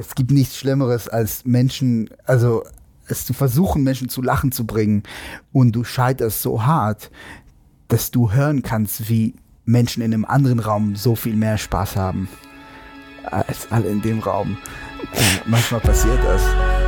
es gibt nichts Schlimmeres als Menschen, also es zu versuchen, Menschen zu lachen zu bringen und du scheiterst so hart, dass du hören kannst, wie Menschen in einem anderen Raum so viel mehr Spaß haben als alle in dem Raum. Und manchmal passiert das.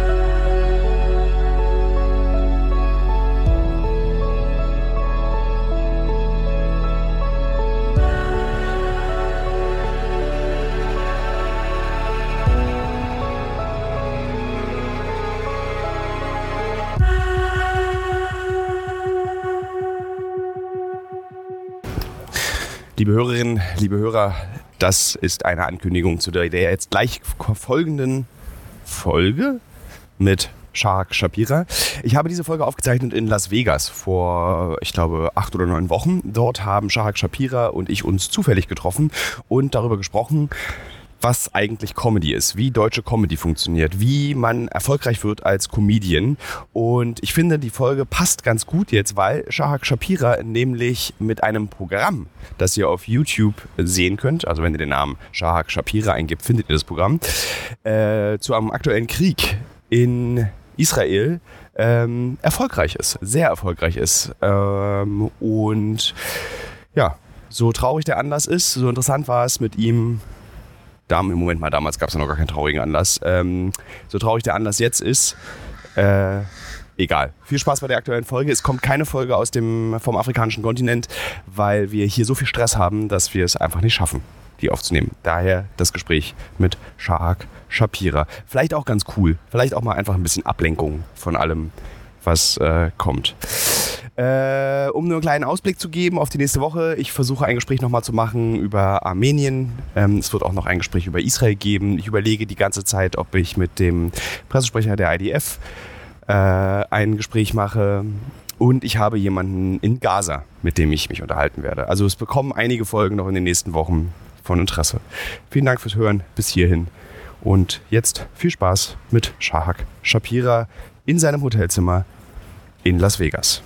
Liebe Hörerinnen, liebe Hörer, das ist eine Ankündigung zu der, jetzt gleich folgenden Folge mit Shahak Shapira. Ich habe diese Folge aufgezeichnet in Las Vegas vor, ich glaube, acht oder neun Wochen. Dort haben Shahak Shapira und ich uns zufällig getroffen und darüber gesprochen, was eigentlich Comedy ist, wie deutsche Comedy funktioniert, wie man erfolgreich wird als Comedian. Und ich finde, die Folge passt ganz gut jetzt, weil Shahak Shapira nämlich mit einem Programm, das ihr auf YouTube sehen könnt, also wenn ihr den Namen Shahak Shapira eingibt, findet ihr das Programm, äh, zu einem aktuellen Krieg in Israel ähm, erfolgreich ist, sehr erfolgreich ist. Ähm, und ja, so traurig der Anlass ist, so interessant war es mit ihm im Moment mal, damals gab es ja noch gar keinen traurigen Anlass. Ähm, so traurig der Anlass jetzt ist, äh, egal. Viel Spaß bei der aktuellen Folge. Es kommt keine Folge aus dem, vom afrikanischen Kontinent, weil wir hier so viel Stress haben, dass wir es einfach nicht schaffen, die aufzunehmen. Daher das Gespräch mit Shahak Shapira. Vielleicht auch ganz cool. Vielleicht auch mal einfach ein bisschen Ablenkung von allem, was äh, kommt. Äh, um nur einen kleinen Ausblick zu geben auf die nächste Woche, ich versuche ein Gespräch nochmal zu machen über Armenien. Ähm, es wird auch noch ein Gespräch über Israel geben. Ich überlege die ganze Zeit, ob ich mit dem Pressesprecher der IDF äh, ein Gespräch mache. Und ich habe jemanden in Gaza, mit dem ich mich unterhalten werde. Also es bekommen einige Folgen noch in den nächsten Wochen von Interesse. Vielen Dank fürs Hören bis hierhin. Und jetzt viel Spaß mit Shahak Shapira in seinem Hotelzimmer in Las Vegas.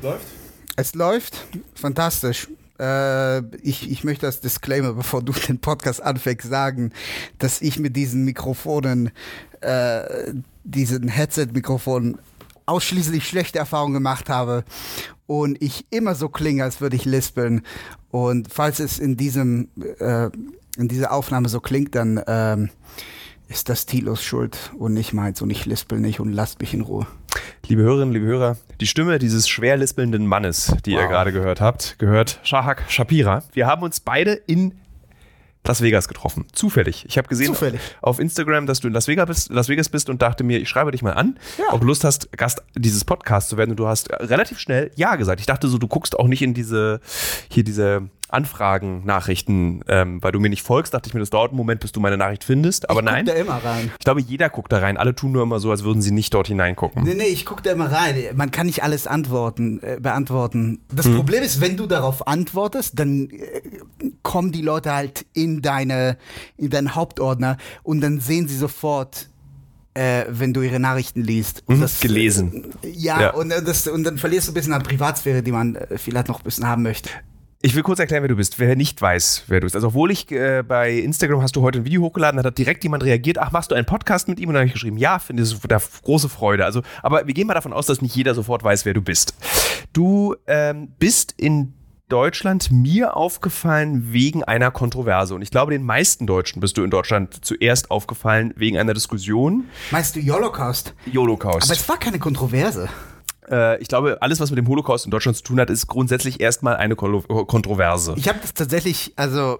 Läuft? Es läuft. Fantastisch. Äh, ich, ich möchte als Disclaimer, bevor du den Podcast anfängst, sagen, dass ich mit diesen Mikrofonen, äh, diesen Headset-Mikrofonen ausschließlich schlechte Erfahrungen gemacht habe und ich immer so klinge, als würde ich lispeln. Und falls es in diesem äh, in dieser Aufnahme so klingt, dann ähm, ist das Tilos Schuld und nicht meins und ich lispel nicht und lasst mich in Ruhe. Liebe Hörerinnen, liebe Hörer, die Stimme dieses schwer lispelnden Mannes, die wow. ihr gerade gehört habt, gehört Shahak Shapira. Wir haben uns beide in Las Vegas getroffen. Zufällig. Ich habe gesehen Zufällig. auf Instagram, dass du in Las Vegas, bist, Las Vegas bist und dachte mir, ich schreibe dich mal an, ja. ob du Lust hast, Gast dieses Podcasts zu werden. Und du hast relativ schnell Ja gesagt. Ich dachte so, du guckst auch nicht in diese, hier diese Anfragen, Nachrichten, ähm, weil du mir nicht folgst, dachte ich mir, das dauert einen Moment, bis du meine Nachricht findest. Aber ich nein. da immer rein. Ich glaube, jeder guckt da rein. Alle tun nur immer so, als würden sie nicht dort hineingucken. Nee, nee, ich gucke da immer rein. Man kann nicht alles antworten, äh, beantworten. Das hm. Problem ist, wenn du darauf antwortest, dann äh, kommen die Leute halt in deine, in deinen Hauptordner und dann sehen sie sofort, äh, wenn du ihre Nachrichten liest. Und mhm, das, gelesen. Äh, ja, ja, Und, äh, das, und dann verlierst du ein bisschen an Privatsphäre, die man äh, vielleicht noch ein bisschen haben möchte. Ich will kurz erklären, wer du bist, wer nicht weiß, wer du bist. Also, obwohl ich äh, bei Instagram hast du heute ein Video hochgeladen, hat direkt jemand reagiert, ach, machst du einen Podcast mit ihm? Und dann habe ich geschrieben, ja, finde ich da große Freude. Also, aber wir gehen mal davon aus, dass nicht jeder sofort weiß, wer du bist. Du ähm, bist in Deutschland mir aufgefallen wegen einer Kontroverse. Und ich glaube, den meisten Deutschen bist du in Deutschland zuerst aufgefallen wegen einer Diskussion. Meinst du Holocaust? Holocaust. Aber es war keine Kontroverse ich glaube, alles, was mit dem Holocaust in Deutschland zu tun hat, ist grundsätzlich erstmal eine Kontroverse. Ich habe das tatsächlich, also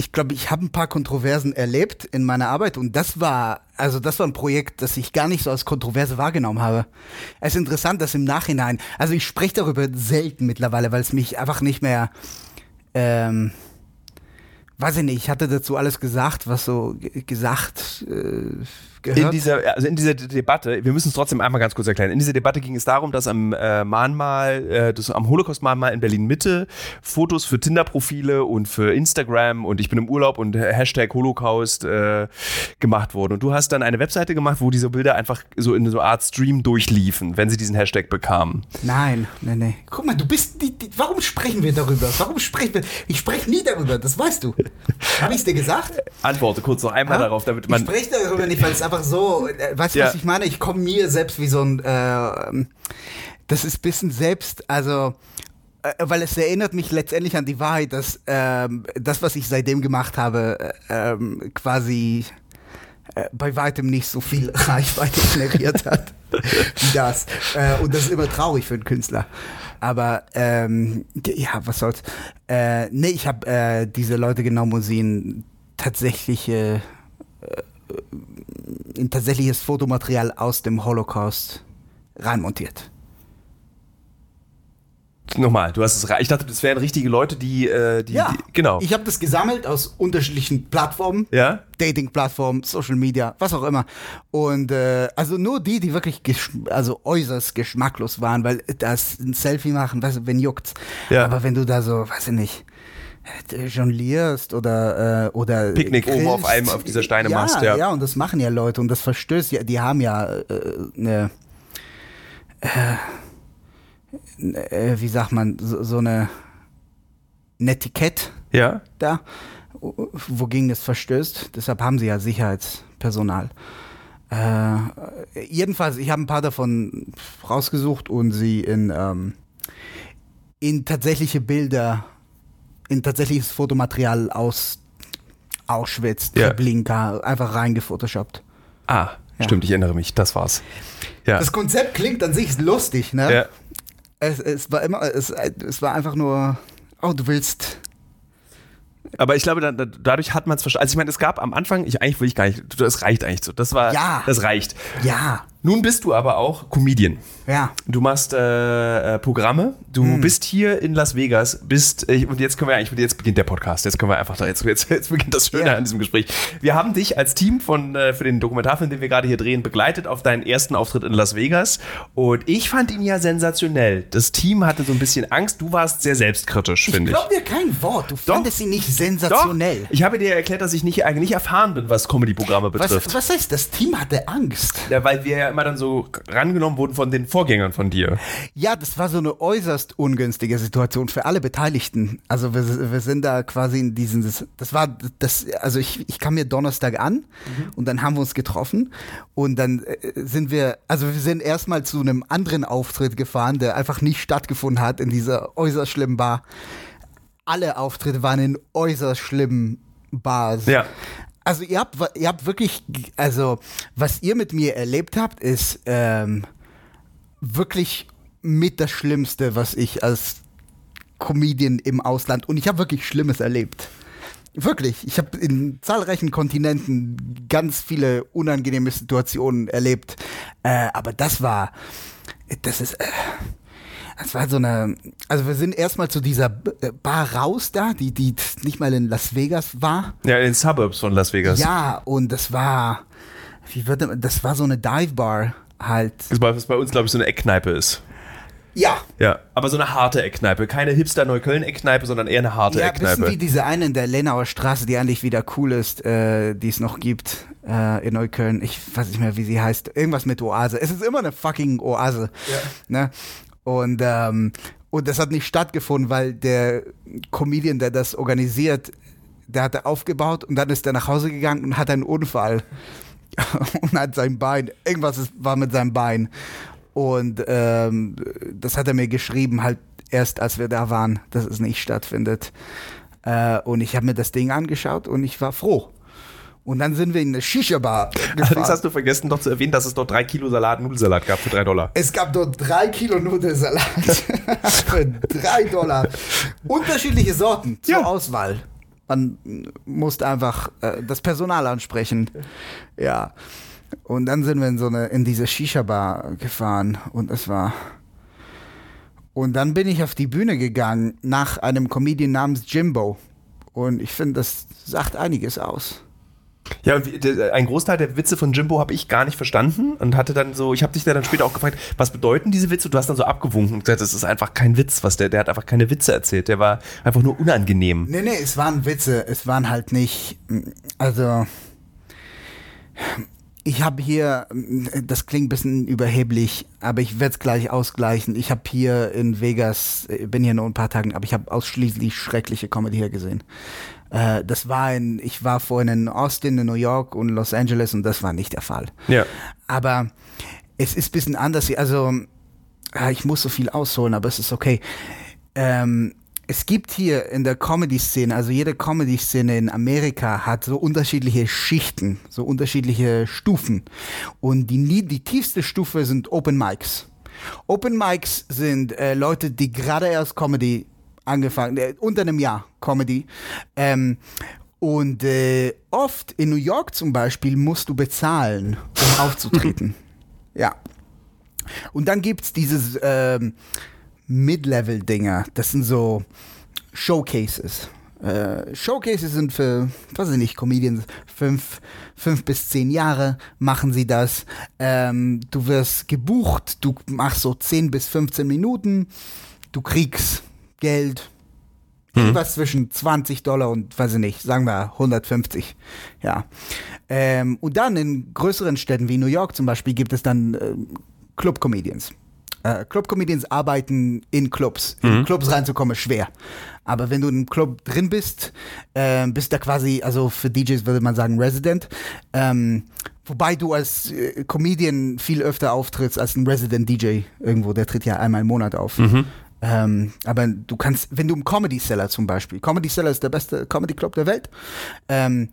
ich glaube, ich habe ein paar Kontroversen erlebt in meiner Arbeit und das war, also das war ein Projekt, das ich gar nicht so als Kontroverse wahrgenommen habe. Es ist interessant, dass im Nachhinein, also ich spreche darüber selten mittlerweile, weil es mich einfach nicht mehr, ähm, weiß ich nicht, ich hatte dazu alles gesagt, was so gesagt äh, gehört? In dieser, also in dieser Debatte, wir müssen es trotzdem einmal ganz kurz erklären. In dieser Debatte ging es darum, dass am äh, Mahnmal, äh, das, am Holocaust-Mahnmal in Berlin Mitte Fotos für Tinder-Profile und für Instagram und ich bin im Urlaub und Hashtag Holocaust äh, gemacht wurden. Und du hast dann eine Webseite gemacht, wo diese Bilder einfach so in so eine Art Stream durchliefen, wenn sie diesen Hashtag bekamen. Nein, nein, nein. Guck mal, du bist, die, die, warum sprechen wir darüber? Warum sprechen wir? Ich spreche nie darüber, das weißt du. Habe ich es dir gesagt? Antworte kurz noch einmal Ha? darauf, damit man. Ich spreche darüber nicht, weil es einfach so, äh, weißt du, Ja. was ich meine? Ich komme mir selbst wie so ein, äh, das ist ein bisschen selbst, also, äh, weil es erinnert mich letztendlich an die Wahrheit, dass ähm, das, was ich seitdem gemacht habe, äh, ähm, quasi äh, bei weitem nicht so viel Reichweite generiert hat wie das. Äh, und das ist immer traurig für einen Künstler. Aber ähm, ja, was soll's. Äh, nee, ich habe äh, diese Leute sie in tatsächliche äh, in tatsächliches Fotomaterial aus dem Holocaust reinmontiert. Nochmal, du hast es. Ich dachte, das wären richtige Leute, die. Äh, die, Ja, die genau. Ich habe das gesammelt aus unterschiedlichen Plattformen. ja? Dating-Plattformen, Social Media, was auch immer. Und äh, also nur die, die wirklich also äußerst geschmacklos waren, weil das ein Selfie machen, weißt du, wen juckt's. Ja. Aber wenn du da so, weiß ich nicht, äh, jonglierst oder äh, oder Picknick oben auf grillst. einem- auf dieser Steinemast, ja, ja. ja, und das machen ja Leute und das verstößt ja, die haben ja äh, eine äh, äh, wie sagt man, so, so eine ein Etikett Ja? da, wogegen das verstößt. Deshalb haben sie ja Sicherheitspersonal. Äh, jedenfalls, ich habe ein paar davon rausgesucht und sie in, ähm, in tatsächliche Bilder, in tatsächliches Fotomaterial aus Auschwitz, Ja. Treblinka, einfach reingefotoshoppt. Ah, Ja. stimmt, ich erinnere mich. Das war's. Ja. Das Konzept klingt an sich lustig, ne? ja. Es, es war immer, es, es war einfach nur, oh, du willst Aber ich glaube, da, da, dadurch hat man es verstanden. Also ich meine, es gab am Anfang, ich eigentlich will ich gar nicht, das reicht eigentlich so. Das war, Ja. das reicht. Ja, Nun bist du aber auch Comedian. ja. Du machst äh, äh, Programme. Du Hm. bist hier in Las Vegas. Bist äh, und jetzt können wir eigentlich jetzt beginnt der Podcast. Jetzt können wir einfach da jetzt jetzt, jetzt beginnt das Schöne Ja. an diesem Gespräch. Wir haben dich als Team von äh, für den Dokumentarfilm, den wir gerade hier drehen, begleitet auf deinen ersten Auftritt in Las Vegas. Und ich fand ihn ja sensationell. Das Team hatte so ein bisschen Angst. Du warst sehr selbstkritisch, Ich finde ich. glaube dir kein Wort. Du fandest ihn nicht sensationell. Ich habe dir erklärt, dass ich nicht, eigentlich nicht erfahren bin, was Comedy-Programme betrifft. Was, was heißt, das Team hatte Angst? Ja, weil wir immer dann so rangenommen wurden von den Vorgängern von dir. Ja, das war so eine äußerst ungünstige Situation für alle Beteiligten. Also wir, wir sind da quasi in diesen, das, war das, also ich, ich kam mir Donnerstag an und dann haben wir uns getroffen und dann äh, sind wir, also wir sind erstmal zu einem anderen Auftritt gefahren, der einfach nicht stattgefunden hat in dieser äußerst schlimmen Bar. Alle Auftritte waren in äußerst schlimmen Bars. Ja. Also ihr habt, ihr habt wirklich, also was ihr mit mir erlebt habt, ist ähm, wirklich mit das Schlimmste, was ich als Comedian im Ausland und ich habe wirklich Schlimmes erlebt. Wirklich, ich habe in zahlreichen Kontinenten ganz viele unangenehme Situationen erlebt, äh, aber das war, das ist, äh, das war so eine, also wir sind erstmal zu dieser äh, Bar raus da, die, die nicht mal in Las Vegas war. Ja, in den Suburbs von Las Vegas. Ja, und das war, wie wird das, das war so eine Dive Bar halt. Was bei uns, glaube ich, so eine Eckkneipe ist. Ja, Ja, aber so eine harte Eckkneipe. Keine Hipster-Neukölln-Eckkneipe, sondern eher eine harte ja, bisschen wie Eckkneipe. diese eine in der Lenauer Straße, die eigentlich wieder cool ist, äh, die es noch gibt äh, in Neukölln. Ich weiß nicht mehr, wie sie heißt. Irgendwas mit Oase. Es ist immer eine fucking Oase. Ne? Und, ähm, und das hat nicht stattgefunden, weil der Comedian, der das organisiert, der hatte aufgebaut und dann ist er nach Hause gegangen und hat einen Unfall. und hat sein Bein, irgendwas ist, war mit seinem Bein. Und ähm, das hat er mir geschrieben, halt erst als wir da waren, dass es nicht stattfindet. Äh, und ich habe mir das Ding angeschaut und ich war froh. Und dann sind wir in eine Shisha-Bar Allerdings hast du vergessen, noch zu erwähnen, dass es dort drei Kilo Salat, Nudelsalat gab für drei Dollar. Es gab dort drei Kilo Nudelsalat für drei Dollar. Unterschiedliche Sorten zur Ja. Auswahl. Man musste einfach äh, das Personal ansprechen. Ja. Und dann sind wir in so eine, in diese Shisha-Bar gefahren und es war. Und dann bin ich auf die Bühne gegangen nach einem Comedian namens Jimbo. Und ich finde, das sagt einiges aus. Ja, ein Großteil der Witze von Jimbo habe ich gar nicht verstanden und hatte dann so, ich habe dich da dann später auch gefragt, was bedeuten diese Witze? Du hast dann so abgewunken und gesagt, das ist einfach kein Witz, was der, der hat einfach keine Witze erzählt, der war einfach nur unangenehm. Nee, nee, es waren Witze. Es waren halt nicht. Also. Ich habe hier, das klingt ein bisschen überheblich, aber ich werde es gleich ausgleichen. Ich habe hier in Vegas, äh, bin hier nur ein paar Tagen, aber ich habe ausschließlich schreckliche Comedy hier gesehen. Äh, das war in, ich war vorhin in Austin, in New York und Los Angeles und das war nicht der Fall. Ja. Aber es ist ein bisschen anders. Also, ich muss so viel ausholen, aber es ist okay. Ähm, es gibt hier in der Comedy-Szene, also jede Comedy-Szene in Amerika hat so unterschiedliche Schichten, so unterschiedliche Stufen. Und die, die tiefste Stufe sind Open Mics. Open Mics sind äh, Leute, die gerade erst Comedy angefangen, äh, unter einem Jahr Comedy. Ähm, und äh, oft in New York zum Beispiel musst du bezahlen, um aufzutreten. ja. Und dann gibt es dieses ähm, Mid-Level-Dinger. Das sind so Showcases. Äh, Showcases sind für, weiß ich nicht, Comedians, fünf, fünf bis zehn Jahre machen sie das. Ähm, du wirst gebucht, du machst so 10 bis 15 Minuten, du kriegst Geld, mhm. irgendwas zwischen 20 Dollar und, weiß ich nicht, sagen wir 150. Ja. Ähm, und dann in größeren Städten wie New York zum Beispiel gibt es dann äh, Club-Comedians. Äh, Club-Comedians arbeiten in Clubs. Mhm. In Clubs reinzukommen ist schwer. Aber wenn du im Club drin bist, äh, bist du quasi, also für DJs würde man sagen Resident. Ähm, wobei du als äh, Comedian viel öfter auftrittst als ein Resident DJ irgendwo. Der tritt ja einmal im Monat auf. Mhm. Ähm, aber du kannst, wenn du im Comedy Cellar zum Beispiel, Comedy Cellar ist der beste Comedy Club der Welt. Ähm,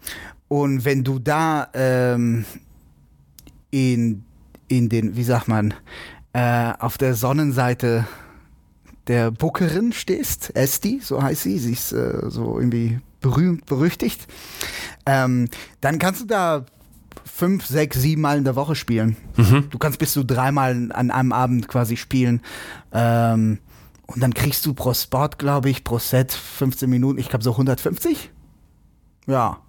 und wenn du da ähm, in, in den, wie sagt man, äh, auf der Sonnenseite der Bookerin stehst, Esti, so heißt sie, sie ist äh, so irgendwie berühmt, berüchtigt, ähm, dann kannst du da fünf, sechs, sieben Mal in der Woche spielen. Mhm. Du kannst bis zu dreimal an einem Abend quasi spielen. Ähm, und dann kriegst du pro Spot, glaube ich, pro Set 15 Minuten, ich glaube so 150. Ja.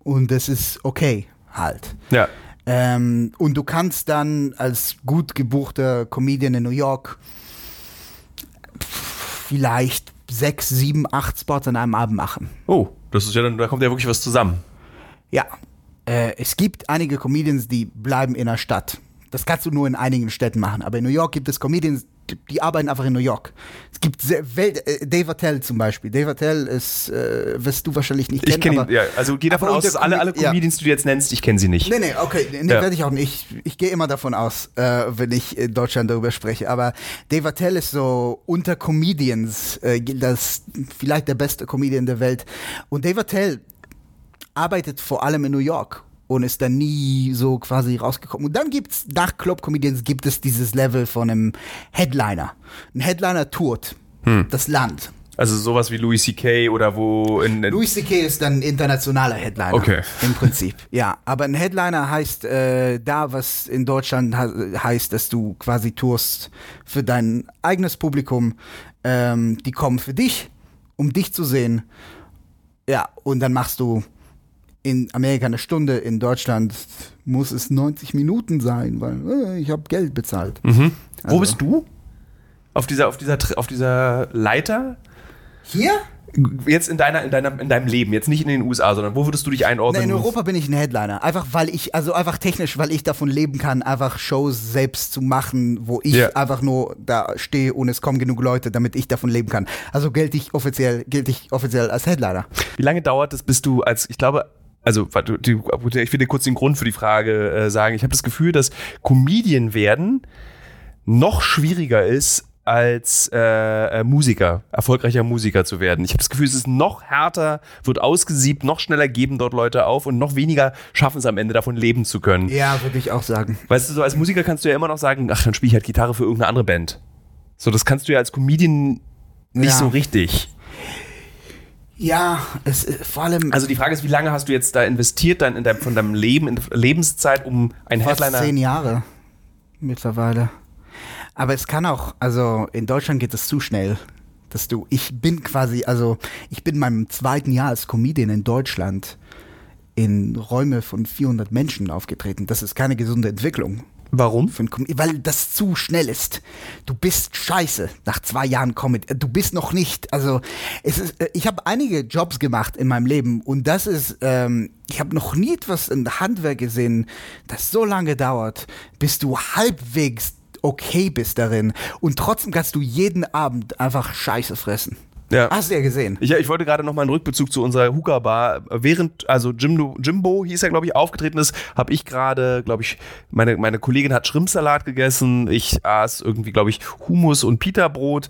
Und das ist okay, halt. Ja. Ähm, und du kannst dann als gut gebuchter Comedian in New York vielleicht sechs, sieben, acht Spots an einem Abend machen. Oh, das ist ja dann, da kommt ja wirklich was zusammen. Ja. Äh, es gibt einige Comedians, die bleiben in der Stadt. Das kannst du nur in einigen Städten machen. Aber in New York gibt es Comedians, die arbeiten einfach in New York. Es gibt Welt, äh, Dave Attell zum Beispiel. Dave Attell ist, äh, wirst du wahrscheinlich nicht kennen. Ich kenne ihn, ja. Also geh davon aus, dass alle, alle Comedians, ja. die du jetzt nennst, ich kenne sie nicht. Nee, nee, okay. Nee, ja. werde ich auch nicht. Ich, ich gehe immer davon aus, äh, wenn ich in Deutschland darüber spreche. Aber Dave Attell ist so unter Comedians, äh, das vielleicht der beste Comedian der Welt. Und Dave Attell arbeitet vor allem in New York und ist dann nie so quasi rausgekommen. Und dann gibt es, nach Club Comedians gibt es dieses Level von einem Headliner. Ein Headliner tourt hm. das Land. Also sowas wie Louis C.K. oder wo in, in Louis C.K. ist dann ein internationaler Headliner. Okay. Im Prinzip. Ja, aber ein Headliner heißt äh, da, was in Deutschland heißt, dass du quasi tourst für dein eigenes Publikum. Ähm, die kommen für dich, um dich zu sehen. Ja, und dann machst du in Amerika eine Stunde, in Deutschland muss es 90 Minuten sein, weil äh, ich habe Geld bezahlt. Mhm. Also. Wo bist du? Auf dieser, auf dieser, auf dieser Leiter? Hier? Jetzt in deiner, in deiner, in deinem Leben, jetzt nicht in den USA, sondern wo würdest du dich einordnen? Nee, in Europa bin ich ein Headliner. Einfach weil ich, also einfach technisch, weil ich davon leben kann, einfach Shows selbst zu machen, wo ich yeah. einfach nur da stehe und es kommen genug Leute, damit ich davon leben kann. Also gelte ich offiziell, gelte ich offiziell als Headliner. Wie lange dauert es, bis du als, ich glaube, also ich will dir kurz den Grund für die Frage äh, sagen. Ich habe das Gefühl, dass Comedian werden noch schwieriger ist als äh, äh, Musiker, erfolgreicher Musiker zu werden. Ich habe das Gefühl, es ist noch härter, wird ausgesiebt, noch schneller geben dort Leute auf und noch weniger schaffen es am Ende davon leben zu können. Ja, würde ich auch sagen. Weißt du, so als Musiker kannst du ja immer noch sagen, ach, dann spiele ich halt Gitarre für irgendeine andere Band. So, das kannst du ja als Comedian nicht ja. so richtig. Ja, es äh, vor allem. Also die Frage ist, wie lange hast du jetzt da investiert dann in dein, von deinem Leben, in Lebenszeit, um ein Fast Headliner? Zehn Jahre mittlerweile. Aber es kann auch, also in Deutschland geht es zu schnell, dass du, ich bin quasi, also ich bin in meinem zweiten Jahr als Comedian in Deutschland in Räume von 400 Menschen aufgetreten. Das ist keine gesunde Entwicklung. Warum? Weil das zu schnell ist. Du bist scheiße nach zwei Jahren Comedy. Du bist noch nicht. Also es ist, äh, ich habe einige Jobs gemacht in meinem Leben und das ist, ähm, ich habe noch nie etwas in Handwerk gesehen, das so lange dauert, bis du halbwegs okay bist darin und trotzdem kannst du jeden Abend einfach Scheiße fressen. Ja. Hast du ja gesehen. Ich, ich wollte gerade noch mal einen Rückbezug zu unserer Hookah Bar. Während, also Jimbo, Jimbo hieß er, glaube ich, aufgetreten ist, habe ich gerade, glaube ich, meine, meine Kollegin hat Schrimpsalat gegessen. Ich aß irgendwie, glaube ich, Hummus und Pita-Brot.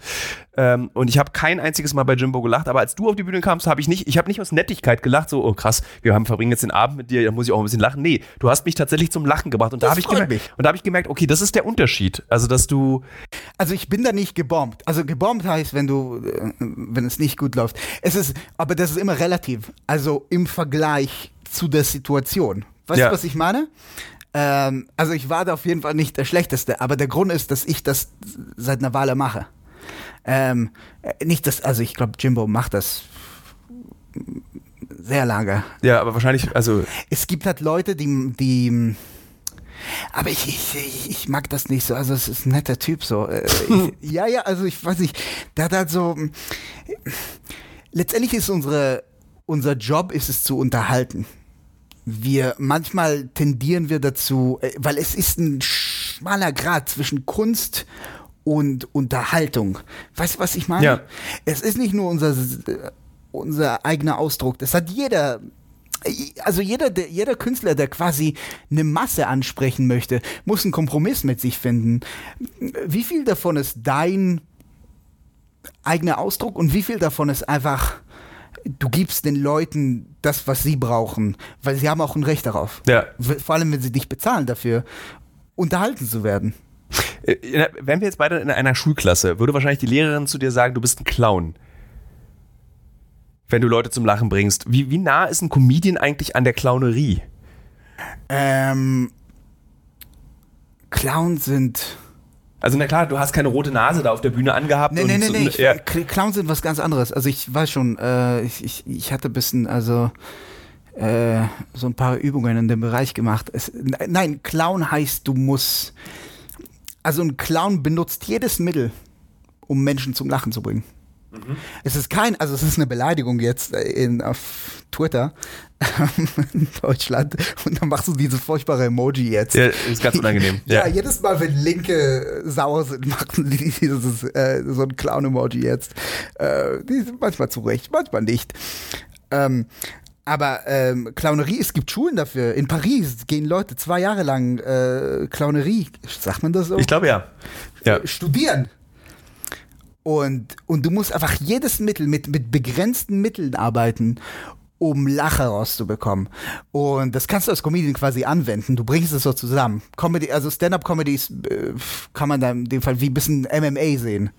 Ähm, und ich habe kein einziges Mal bei Jimbo gelacht, aber als du auf die Bühne kamst, habe ich nicht, ich habe nicht aus Nettigkeit gelacht, so, oh krass, wir haben verbringen jetzt den Abend mit dir, da muss ich auch ein bisschen lachen. Nee, du hast mich tatsächlich zum Lachen gebracht. Und das da habe ich gemerkt, mich. und da habe ich gemerkt, okay, das ist der Unterschied. Also, dass du. Also ich bin da nicht gebombt. Also gebombt heißt, wenn du, äh, wenn es nicht gut läuft. Es ist, aber das ist immer relativ. Also im Vergleich zu der Situation. Weißt ja. du, was ich meine? Ähm, also ich war da auf jeden Fall nicht der Schlechteste, aber der Grund ist, dass ich das seit einer Weile mache. Ähm, nicht das, also ich glaube, Jimbo macht das sehr lange. Ja, aber wahrscheinlich, also. Es gibt halt Leute, die, die aber ich, ich, ich mag das nicht so. Also es ist ein netter Typ so. Äh, ich, ja, ja, also ich weiß nicht. Der hat halt so. Letztendlich ist unsere, unser Job ist es zu unterhalten. Wir manchmal tendieren wir dazu, äh, weil es ist ein schmaler Grad zwischen Kunst und Unterhaltung. Weißt du, was ich meine? Ja. Es ist nicht nur unser, unser eigener Ausdruck. Das hat jeder also jeder, der, jeder Künstler, der quasi eine Masse ansprechen möchte, muss einen Kompromiss mit sich finden. Wie viel davon ist dein eigener Ausdruck und wie viel davon ist einfach, du gibst den Leuten das, was sie brauchen, weil sie haben auch ein Recht darauf. Ja. Vor allem, wenn sie dich bezahlen dafür, unterhalten zu werden. Äh, wären wir jetzt beide in einer Schulklasse, würde wahrscheinlich die Lehrerin zu dir sagen, du bist ein Clown. Wenn du Leute zum Lachen bringst. Wie, wie nah ist ein Comedian eigentlich an der Clownerie? Ähm, Clowns sind. Also na klar, du hast keine rote Nase da auf der Bühne angehabt. Nee, nee, nee, nee. Ja. Clowns sind was ganz anderes. Also ich weiß schon, äh, ich, ich, ich hatte ein bisschen, also äh, so ein paar Übungen in dem Bereich gemacht. Es, nein, Clown heißt, du musst also ein Clown benutzt jedes Mittel, um Menschen zum Lachen zu bringen. Mhm. Es ist kein, also es ist eine Beleidigung jetzt in, auf Twitter in Deutschland und dann machst du diese furchtbare Emoji jetzt. Ja, ist ganz unangenehm. ja. ja, jedes Mal, wenn Linke sauer sind, machen die dieses, äh, so ein Clown-Emoji jetzt. Äh, die sind manchmal zurecht, manchmal nicht. Ähm, aber ähm, Clownerie, es gibt Schulen dafür. In Paris gehen Leute zwei Jahre lang äh, Clownerie, sagt man das so? Ich glaube ja. ja. Studieren. Und, und du musst einfach jedes Mittel mit, mit begrenzten Mitteln arbeiten, um Lache rauszubekommen. Und das kannst du als Comedian quasi anwenden. Du bringst es so zusammen. Comedy, also Stand-up-Comedy äh, kann man da in dem Fall wie ein bisschen MMA sehen.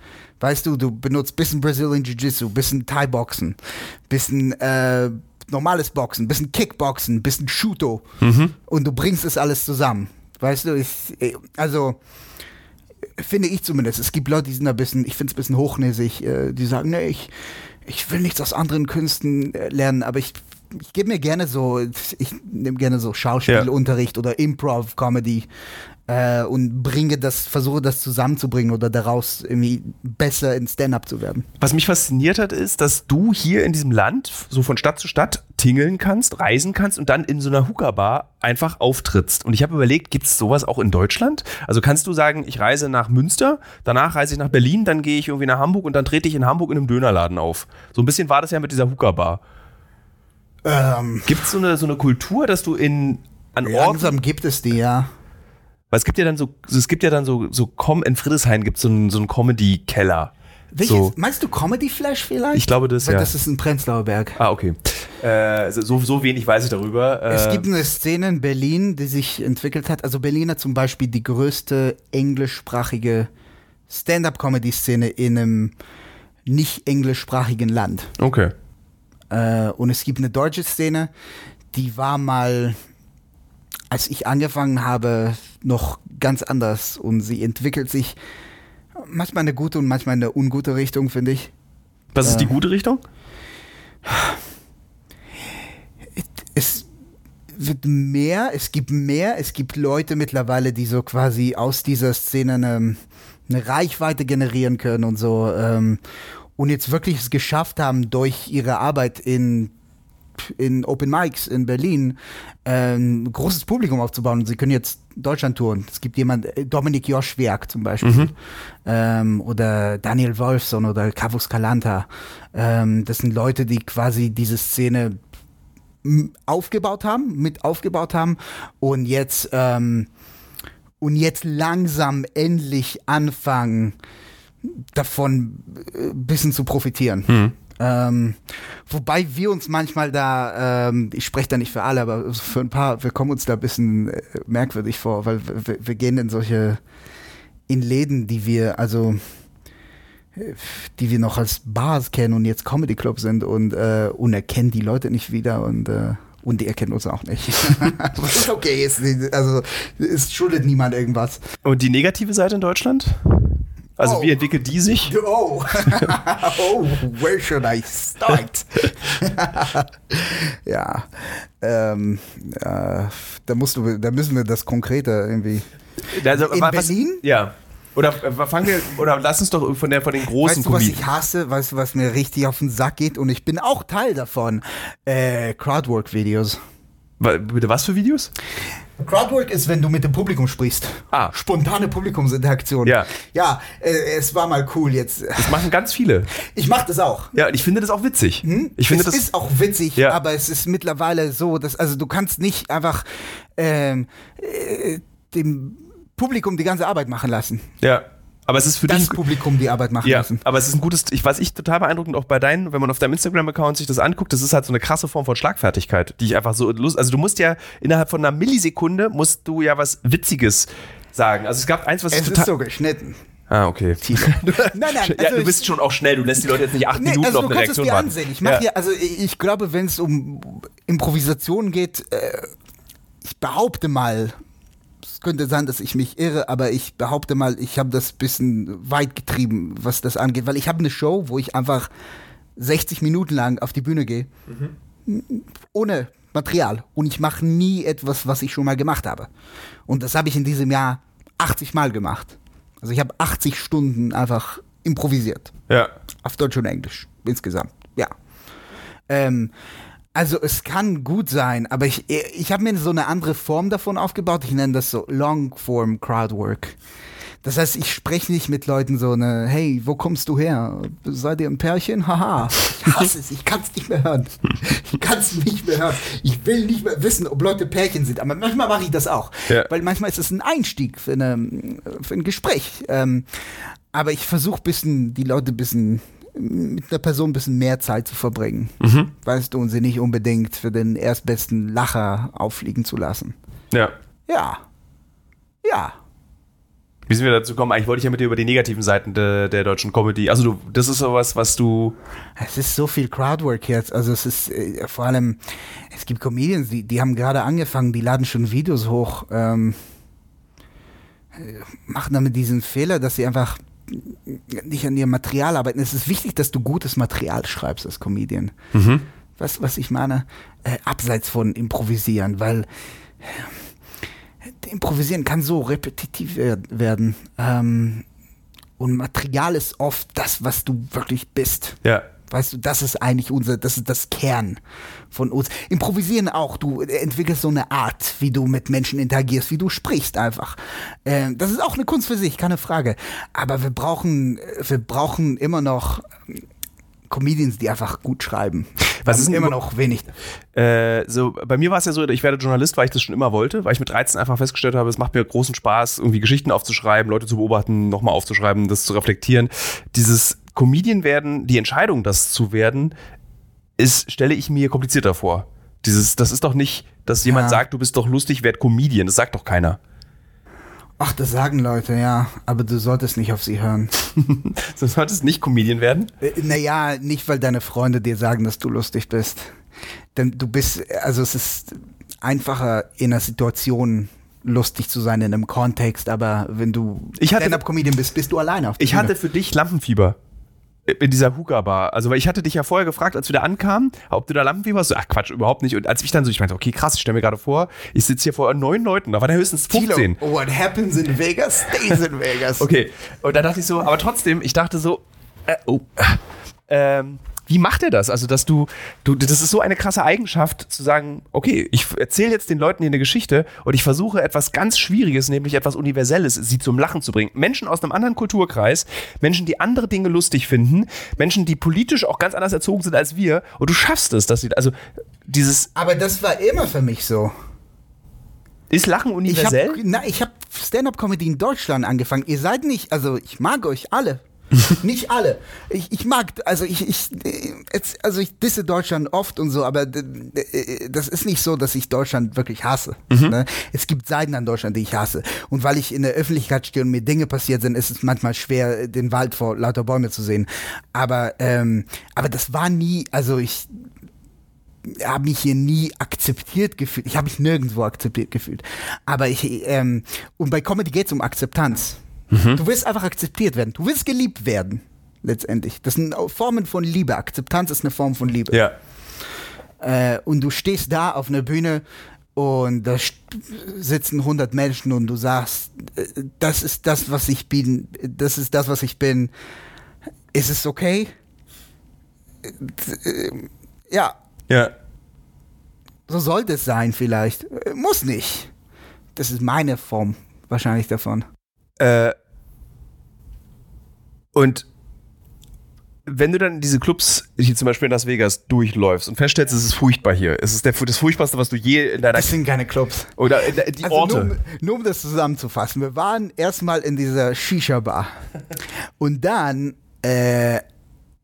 Weißt du, du benutzt ein bisschen Brazilian Jiu-Jitsu, ein bisschen Thai-Boxen, bisschen äh, normales Boxen, bisschen Kickboxen, bisschen Shuto mhm. und du bringst es alles zusammen. Weißt du, ich, also finde ich zumindest. Es gibt Leute, die sind ein bisschen, ich finde es ein bisschen hochnäsig, äh, die sagen, nee, ich, ich will nichts aus anderen Künsten äh, lernen, aber ich, ich gebe mir gerne so, ich nehme gerne so Schauspielunterricht ja. oder Improv-Comedy äh, und bringe das, versuche das zusammenzubringen oder daraus irgendwie besser in Stand-up zu werden. Was mich fasziniert hat, ist, dass du hier in diesem Land so von Stadt zu Stadt tingeln kannst, reisen kannst und dann in so einer Hookah-Bar einfach auftrittst. Und ich habe überlegt, gibt es sowas auch in Deutschland? Also kannst du sagen, ich reise nach Münster, danach reise ich nach Berlin, dann gehe ich irgendwie nach Hamburg und dann trete ich in Hamburg in einem Dönerladen auf. So ein bisschen war das ja mit dieser Hookah-Bar. Ähm, gibt es so eine, so eine Kultur, dass du in an Orten... Langsam gibt es die, ja. Weil es gibt ja dann so, es gibt ja dann so, so in Friedrichshain gibt so es einen, so einen Comedy-Keller. Welches, so. Meinst du Comedy Flash vielleicht? Ich glaube das, Weil ja. Das ist ein Prenzlauer Berg. Ah, okay. Äh, so, so wenig weiß ich darüber. Äh, es gibt eine Szene in Berlin, die sich entwickelt hat. Also Berlin hat zum Beispiel die größte englischsprachige Stand-up-Comedy-Szene in einem nicht englischsprachigen Land. Okay. Äh, und es gibt eine deutsche Szene, die war mal als ich angefangen habe, noch ganz anders und sie entwickelt sich manchmal in eine gute und manchmal in eine ungute Richtung, finde ich. Was ist die äh, gute Richtung? Es wird mehr, es gibt mehr, es gibt Leute mittlerweile, die so quasi aus dieser Szene eine, eine Reichweite generieren können und so ähm, und jetzt wirklich es geschafft haben, durch ihre Arbeit in in Open Mics in Berlin ein großes Publikum aufzubauen. Und sie können jetzt Deutschland touren. Es gibt jemand, äh, Dominik Joschwerk zum Beispiel, mhm. ähm, oder Daniel Wolfson oder Kavus Kalanta. Ähm, das sind Leute, die quasi diese Szene aufgebaut haben, mit aufgebaut haben und jetzt ähm, und jetzt langsam endlich anfangen, davon ein äh, bisschen zu profitieren. Hm. Ähm, wobei wir uns manchmal da, ähm, ich spreche da nicht für alle, aber für ein paar, wir kommen uns da ein bisschen äh, merkwürdig vor, weil wir, wir, gehen in solche, in Läden, die wir, also die wir noch als Bars kennen und jetzt Comedy Club sind und, äh, und erkennen die Leute nicht wieder und äh, und die erkennen uns auch nicht. Okay, ist, also es schuldet niemand irgendwas. Und die negative Seite in Deutschland? Also oh. wie entwickelt die sich? Oh, oh where should I start? ja, ähm, äh, da musst du, da müssen wir das konkreter irgendwie. Also, in was, Berlin? Ja. Oder äh, fangen wir, oder lass uns doch von der von den großen Weißt du, was ich hasse? Weißt du, was mir richtig auf den Sack geht? Und ich bin auch Teil davon. Äh, Crowdwork-Videos. Bitte was für Videos? Crowdwork ist, wenn du mit dem Publikum sprichst. Ah. Spontane Publikumsinteraktion. Ja. Ja, äh, es war mal cool jetzt. Das machen ganz viele. Ich mach das auch. Ja, ich finde das auch witzig. Hm? Ich finde es das ist auch witzig, ja. aber es ist mittlerweile so, dass also du kannst nicht einfach ähm, äh, dem Publikum die ganze Arbeit machen lassen. Ja. Aber es ist für das dich. Publikum die Arbeit machen ja, lassen. Aber es ist ein gutes, ich, was ich total beeindruckend auch bei deinen, wenn man auf deinem Instagram-Account sich das anguckt, das ist halt so eine krasse Form von Schlagfertigkeit, die ich einfach so lust, also du musst ja innerhalb von einer Millisekunde musst du ja was Witziges sagen. Also es gab eins, was es ist so geschnitten. Ah, okay. nein, nein, also ja, du bist schon auch schnell, du lässt die Leute jetzt nicht acht nee, Minuten also auf eine Reaktion warten. Ansehen. Ich mache ja. hier, also ich glaube, wenn es um Improvisation geht, äh, ich behaupte mal, könnte sein, dass ich mich irre, aber ich behaupte mal, ich habe das ein bisschen weit getrieben, was das angeht, weil ich habe eine Show, wo ich einfach 60 Minuten lang auf die Bühne gehe, mhm. ohne Material und ich mache nie etwas, was ich schon mal gemacht habe. Und das habe ich in diesem Jahr 80 Mal gemacht. Also ich habe 80 Stunden einfach improvisiert. Ja. Auf Deutsch und Englisch insgesamt. Ja. Ähm, also es kann gut sein, aber ich, ich habe mir so eine andere Form davon aufgebaut. Ich nenne das so Longform Crowdwork. Das heißt, ich spreche nicht mit Leuten so eine, hey, wo kommst du her? Seid ihr ein Pärchen? Haha. Ich hasse es, ich kann es nicht mehr hören. Ich kann es nicht mehr hören. Ich will nicht mehr wissen, ob Leute Pärchen sind. Aber manchmal mache ich das auch. Ja. Weil manchmal ist es ein Einstieg für, eine, für ein Gespräch. Ähm, aber ich versuche bisschen, die Leute ein bisschen mit einer Person ein bisschen mehr Zeit zu verbringen. Mhm. Weißt du, und sie nicht unbedingt für den erstbesten Lacher auffliegen zu lassen. Ja. Ja. Ja. Wie sind wir dazu gekommen? Eigentlich wollte ich ja mit dir über die negativen Seiten de, der deutschen Comedy. Also du, das ist sowas, was du. Es ist so viel Crowdwork jetzt. Also es ist äh, vor allem, es gibt Comedians, die, die haben gerade angefangen, die laden schon Videos hoch, ähm, äh, machen damit diesen Fehler, dass sie einfach nicht an ihrem Material arbeiten. Es ist wichtig, dass du gutes Material schreibst als Comedian. Mhm. Was, was ich meine, äh, abseits von Improvisieren, weil äh, Improvisieren kann so repetitiv werden. Ähm, und Material ist oft das, was du wirklich bist. Ja. Weißt du, das ist eigentlich unser, das ist das Kern von uns. Improvisieren auch. Du entwickelst so eine Art, wie du mit Menschen interagierst, wie du sprichst einfach. Äh, das ist auch eine Kunst für sich, keine Frage. Aber wir brauchen, wir brauchen immer noch Comedians, die einfach gut schreiben. Was ist immer noch wenig? Äh, so, bei mir war es ja so, ich werde Journalist, weil ich das schon immer wollte, weil ich mit 13 einfach festgestellt habe, es macht mir großen Spaß, irgendwie Geschichten aufzuschreiben, Leute zu beobachten, nochmal aufzuschreiben, das zu reflektieren. Dieses Comedian werden, die Entscheidung, das zu werden, ist, stelle ich mir komplizierter vor. Dieses, das ist doch nicht, dass jemand ja. sagt, du bist doch lustig, werd Comedian. Das sagt doch keiner. Ach, das sagen Leute, ja. Aber du solltest nicht auf sie hören. du solltest nicht Comedian werden? Äh, naja, nicht, weil deine Freunde dir sagen, dass du lustig bist. Denn du bist, also es ist einfacher in einer Situation lustig zu sein in einem Kontext, aber wenn du Stand-up-Comedian bist, bist du alleine auf der Ich Bühne. hatte für dich Lampenfieber in dieser Hookah-Bar. Also, weil ich hatte dich ja vorher gefragt, als wir da ankamen, ob du da Lampenfieber hast. Ach, Quatsch, überhaupt nicht. Und als ich dann so, ich meinte, okay, krass, ich stelle mir gerade vor, ich sitze hier vor neun Leuten, da waren ja höchstens 15. Tilo, what happens in Vegas stays in Vegas. okay. Und da dachte ich so, aber trotzdem, ich dachte so, äh, oh, ähm, wie macht er das? Also, dass du, du, das ist so eine krasse Eigenschaft, zu sagen, okay, ich erzähle jetzt den Leuten hier eine Geschichte und ich versuche etwas ganz Schwieriges, nämlich etwas Universelles, sie zum Lachen zu bringen. Menschen aus einem anderen Kulturkreis, Menschen, die andere Dinge lustig finden, Menschen, die politisch auch ganz anders erzogen sind als wir, und du schaffst es, dass sie, also dieses. Aber das war immer für mich so. Ist Lachen universell? Ich hab, na, ich habe Stand-up-Comedy in Deutschland angefangen. Ihr seid nicht, also ich mag euch alle. nicht alle. Ich, ich mag, also ich, ich, also ich disse Deutschland oft und so, aber das ist nicht so, dass ich Deutschland wirklich hasse. Mhm. Ne? Es gibt Seiten an Deutschland, die ich hasse. Und weil ich in der Öffentlichkeit stehe und mir Dinge passiert sind, ist es manchmal schwer, den Wald vor lauter Bäume zu sehen. Aber, ähm, aber das war nie, also ich, habe mich hier nie akzeptiert gefühlt. Ich habe mich nirgendwo akzeptiert gefühlt. Aber ich, ähm, und bei Comedy geht es um Akzeptanz. Mhm. Du willst einfach akzeptiert werden. Du willst geliebt werden, letztendlich. Das sind Formen von Liebe. Akzeptanz ist eine Form von Liebe. Ja. Äh, und du stehst da auf einer Bühne und da sitzen 100 Menschen und du sagst, äh, das ist das, was ich bin, das ist das, was ich bin. Ist es okay? Äh, ja, ja. So sollte es sein, vielleicht. Äh, muss nicht. Das ist meine Form wahrscheinlich davon. Äh, und wenn du dann in diese Clubs, hier zum Beispiel in Las Vegas, durchläufst und feststellst, es ist furchtbar hier, es ist der, das Furchtbarste, was du je in deiner. Das sind keine Clubs. Oder die also Orte. Nur, nur, um das zusammenzufassen. Wir waren erstmal in dieser Shisha-Bar. und dann, äh,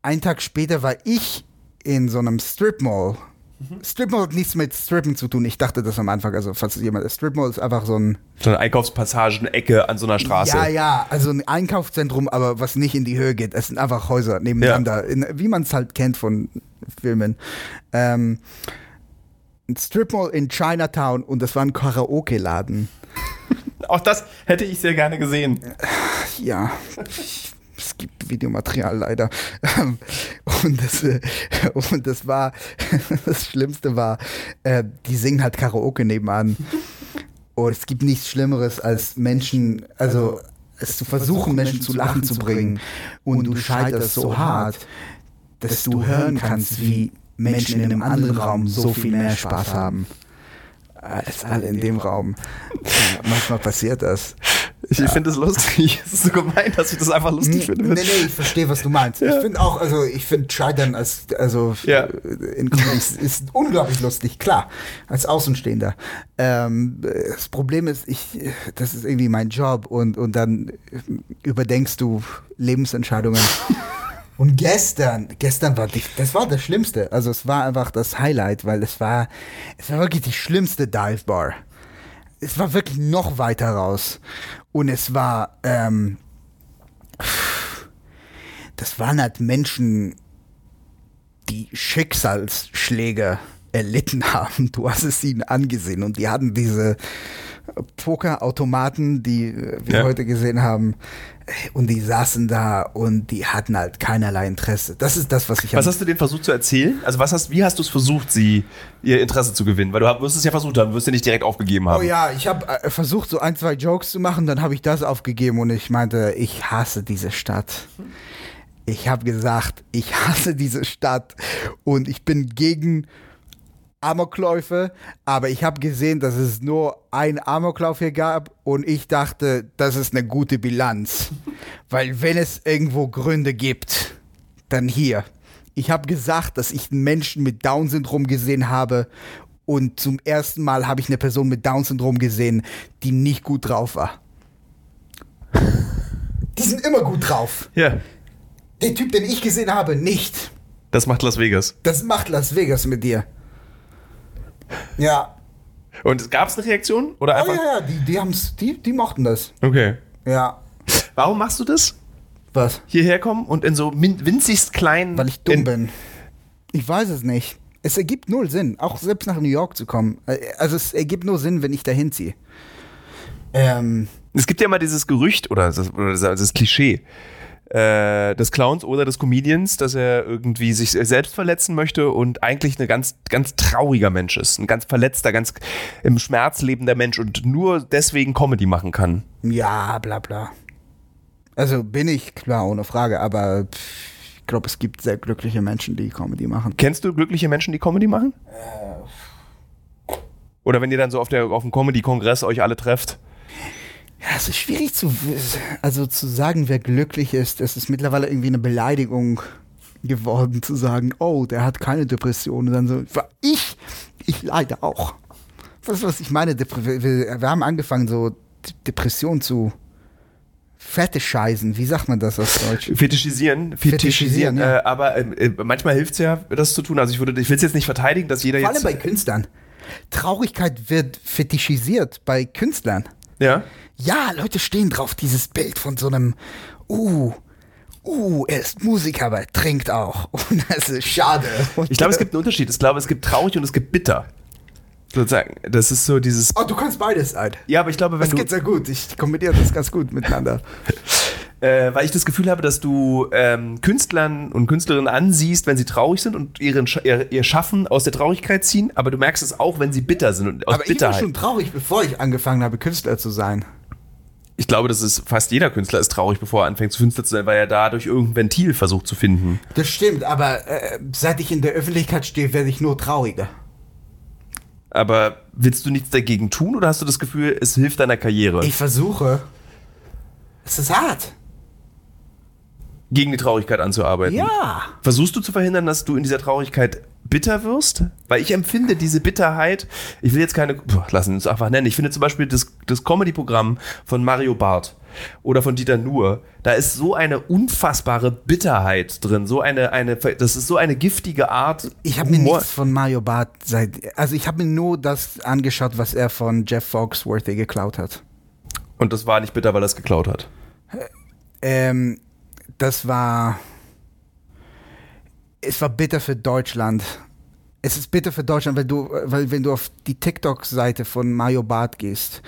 einen Tag später war ich in so einem Strip Mall. Mhm. Strip Mall hat nichts mit Strippen zu tun. Ich dachte das am Anfang. Also, falls jemand. Strip Mall ist einfach so ein. So eine Einkaufspassagen-Ecke an so einer Straße. Ja, ja. Also ein Einkaufszentrum, aber was nicht in die Höhe geht. Es sind einfach Häuser nebeneinander. Ja. In, wie man es halt kennt von Filmen. Ähm, ein Strip Mall in Chinatown und das war ein Karaoke-Laden. Auch das hätte ich sehr gerne gesehen. Ja es gibt Videomaterial leider. Und das, äh, und das war, das Schlimmste war, äh, die singen halt Karaoke nebenan. Und es gibt nichts Schlimmeres als Menschen, also es zu versuchen, Menschen zu lachen zu bringen. Und du scheiterst so hart, dass du hören kannst, wie Menschen in einem anderen Raum so viel mehr Spaß haben als alle in dem Raum. manchmal passiert das. Ich ja. finde es lustig. Es ist so gemein, dass ich das einfach lustig finde. Nee, nee, ich verstehe, was du meinst. Ja. Ich finde auch, also ich finde Scheitern als, also ja. in Comics ist unglaublich lustig, klar, als Außenstehender. Ähm, das Problem ist, ich, das ist irgendwie mein Job und, und dann überdenkst du Lebensentscheidungen. Und gestern, gestern war die, das war das Schlimmste. Also es war einfach das Highlight, weil es war, es war wirklich die schlimmste Dive Bar. Es war wirklich noch weiter raus. Und es war, ähm, das waren halt Menschen, die Schicksalsschläge erlitten haben. Du hast es ihnen angesehen und die hatten diese Pokerautomaten, die wir ja. heute gesehen haben. Und die saßen da und die hatten halt keinerlei Interesse. Das ist das, was ich. Was hast du denen versucht zu erzählen? Also was hast, wie hast du es versucht, sie ihr Interesse zu gewinnen? Weil du wirst es ja versucht haben, wirst ja nicht direkt aufgegeben haben. Oh ja, ich habe äh, versucht, so ein, zwei Jokes zu machen, dann habe ich das aufgegeben und ich meinte, ich hasse diese Stadt. Ich habe gesagt, ich hasse diese Stadt und ich bin gegen Amokläufe, aber ich habe gesehen, dass es nur einen Amoklauf hier gab und ich dachte, das ist eine gute Bilanz. Weil wenn es irgendwo Gründe gibt, dann hier. Ich habe gesagt, dass ich einen Menschen mit Down-Syndrom gesehen habe und zum ersten Mal habe ich eine Person mit Down-Syndrom gesehen, die nicht gut drauf war. Die sind immer gut drauf. Ja. Der Typ, den ich gesehen habe, nicht. Das macht Las Vegas. Das macht Las Vegas mit dir. Ja. Und gab es eine Reaktion? Oder einfach? Oh ja, ja, die, die, haben's, die, die mochten das. Okay. Ja. Warum machst du das? Was? Hierher kommen und in so winzigst kleinen. Weil ich dumm bin. Ich weiß es nicht. Es ergibt null Sinn, auch selbst nach New York zu kommen. Also es ergibt nur Sinn, wenn ich dahin ziehe. Ähm, es gibt ja mal dieses Gerücht oder das, oder das Klischee, äh, des Clowns oder des Comedians, dass er irgendwie sich selbst verletzen möchte und eigentlich ein ganz, ganz trauriger Mensch ist. Ein ganz verletzter, ganz im Schmerz lebender Mensch und nur deswegen Comedy machen kann. Ja, bla bla. Also bin ich, klar, ohne Frage, aber glaube, es gibt sehr glückliche Menschen, die Comedy machen. Kennst du glückliche Menschen, die Comedy machen? Oder wenn ihr dann so auf, der, auf dem Comedy-Kongress euch alle trefft? Ja, es ist schwierig zu, also zu sagen, wer glücklich ist. Es ist mittlerweile irgendwie eine Beleidigung geworden, zu sagen, oh, der hat keine Depression. Und dann so, ich, ich leide auch. Das ist, was ich meine. Wir haben angefangen, so Depression zu fetischisen. Wie sagt man das auf Deutsch? Fetischisieren. Fetischisieren, ja. äh, aber äh, manchmal hilft es ja, das zu tun. Also ich würde, ich will es jetzt nicht verteidigen, dass jeder Vor jetzt. Vor allem bei Künstlern. Traurigkeit wird fetischisiert bei Künstlern. Ja. Ja, Leute stehen drauf, dieses Bild von so einem, uh, uh, er ist Musiker, aber er trinkt auch. Und das ist schade. Und ich glaube, es gibt einen Unterschied. Ich glaube, es gibt traurig und es gibt bitter. Sozusagen, das ist so dieses. Oh, du kannst beides sein. Ja, aber ich glaube, wenn das du. geht sehr gut. Ich kombiniere das ganz gut miteinander. äh, weil ich das Gefühl habe, dass du ähm, Künstlern und Künstlerinnen ansiehst, wenn sie traurig sind und ihren, ihr, ihr Schaffen aus der Traurigkeit ziehen, aber du merkst es auch, wenn sie bitter sind und aus aber Bitterheit. ich war schon traurig, bevor ich angefangen habe, Künstler zu sein. Ich glaube, das ist fast jeder Künstler ist traurig, bevor er anfängt, Künstler zu sein, weil er dadurch irgendein Ventil versucht zu finden. Das stimmt, aber äh, seit ich in der Öffentlichkeit stehe, werde ich nur trauriger. Aber willst du nichts dagegen tun oder hast du das Gefühl, es hilft deiner Karriere? Ich versuche. Es ist hart. Gegen die Traurigkeit anzuarbeiten. Ja. Versuchst du zu verhindern, dass du in dieser Traurigkeit bitter wirst? Weil ich empfinde diese Bitterheit, ich will jetzt keine, boah, lassen uns einfach nennen. Ich finde zum Beispiel das, das Comedy-Programm von Mario Barth oder von Dieter Nuhr, da ist so eine unfassbare Bitterheit drin, so eine, eine, das ist so eine giftige Art. Ich habe mir nichts von Mario Barth seit, also ich habe mir nur das angeschaut, was er von Jeff Foxworthy geklaut hat. Und das war nicht bitter, weil er es geklaut hat? Ähm, das war, es war bitter für Deutschland es ist bitter für Deutschland, weil du, weil wenn du auf die TikTok-Seite von Mario Barth gehst,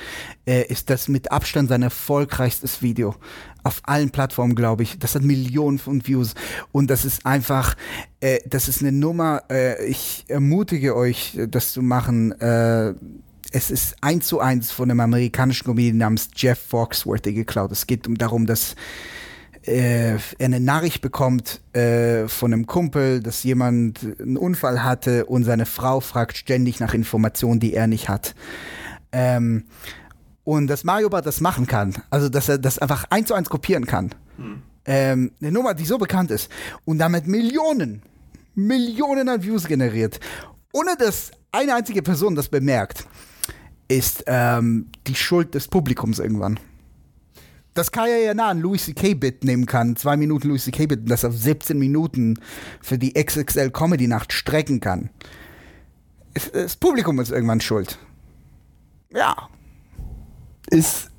äh, ist das mit Abstand sein erfolgreichstes Video. Auf allen Plattformen, glaube ich. Das hat Millionen von Views. Und das ist einfach, äh, das ist eine Nummer, äh, ich ermutige euch, das zu machen. Äh, es ist eins zu eins von einem amerikanischen Comedian namens Jeff Foxworthy geklaut. Es geht um darum, dass äh, er eine Nachricht bekommt äh, von einem Kumpel, dass jemand einen Unfall hatte und seine Frau fragt ständig nach Informationen, die er nicht hat. Ähm, und dass Mario Bart das machen kann, also dass er das einfach eins zu eins kopieren kann. Hm. Ähm, eine Nummer, die so bekannt ist und damit Millionen, Millionen an Views generiert, ohne dass eine einzige Person das bemerkt, ist ähm, die Schuld des Publikums irgendwann das Kaya ja nah an Louis C.K.-Bit nehmen kann, zwei Minuten Louis C.K.-Bit, und das auf 17 Minuten für die XXL Comedy Nacht strecken kann. Das Publikum ist irgendwann schuld. Ja. Ist,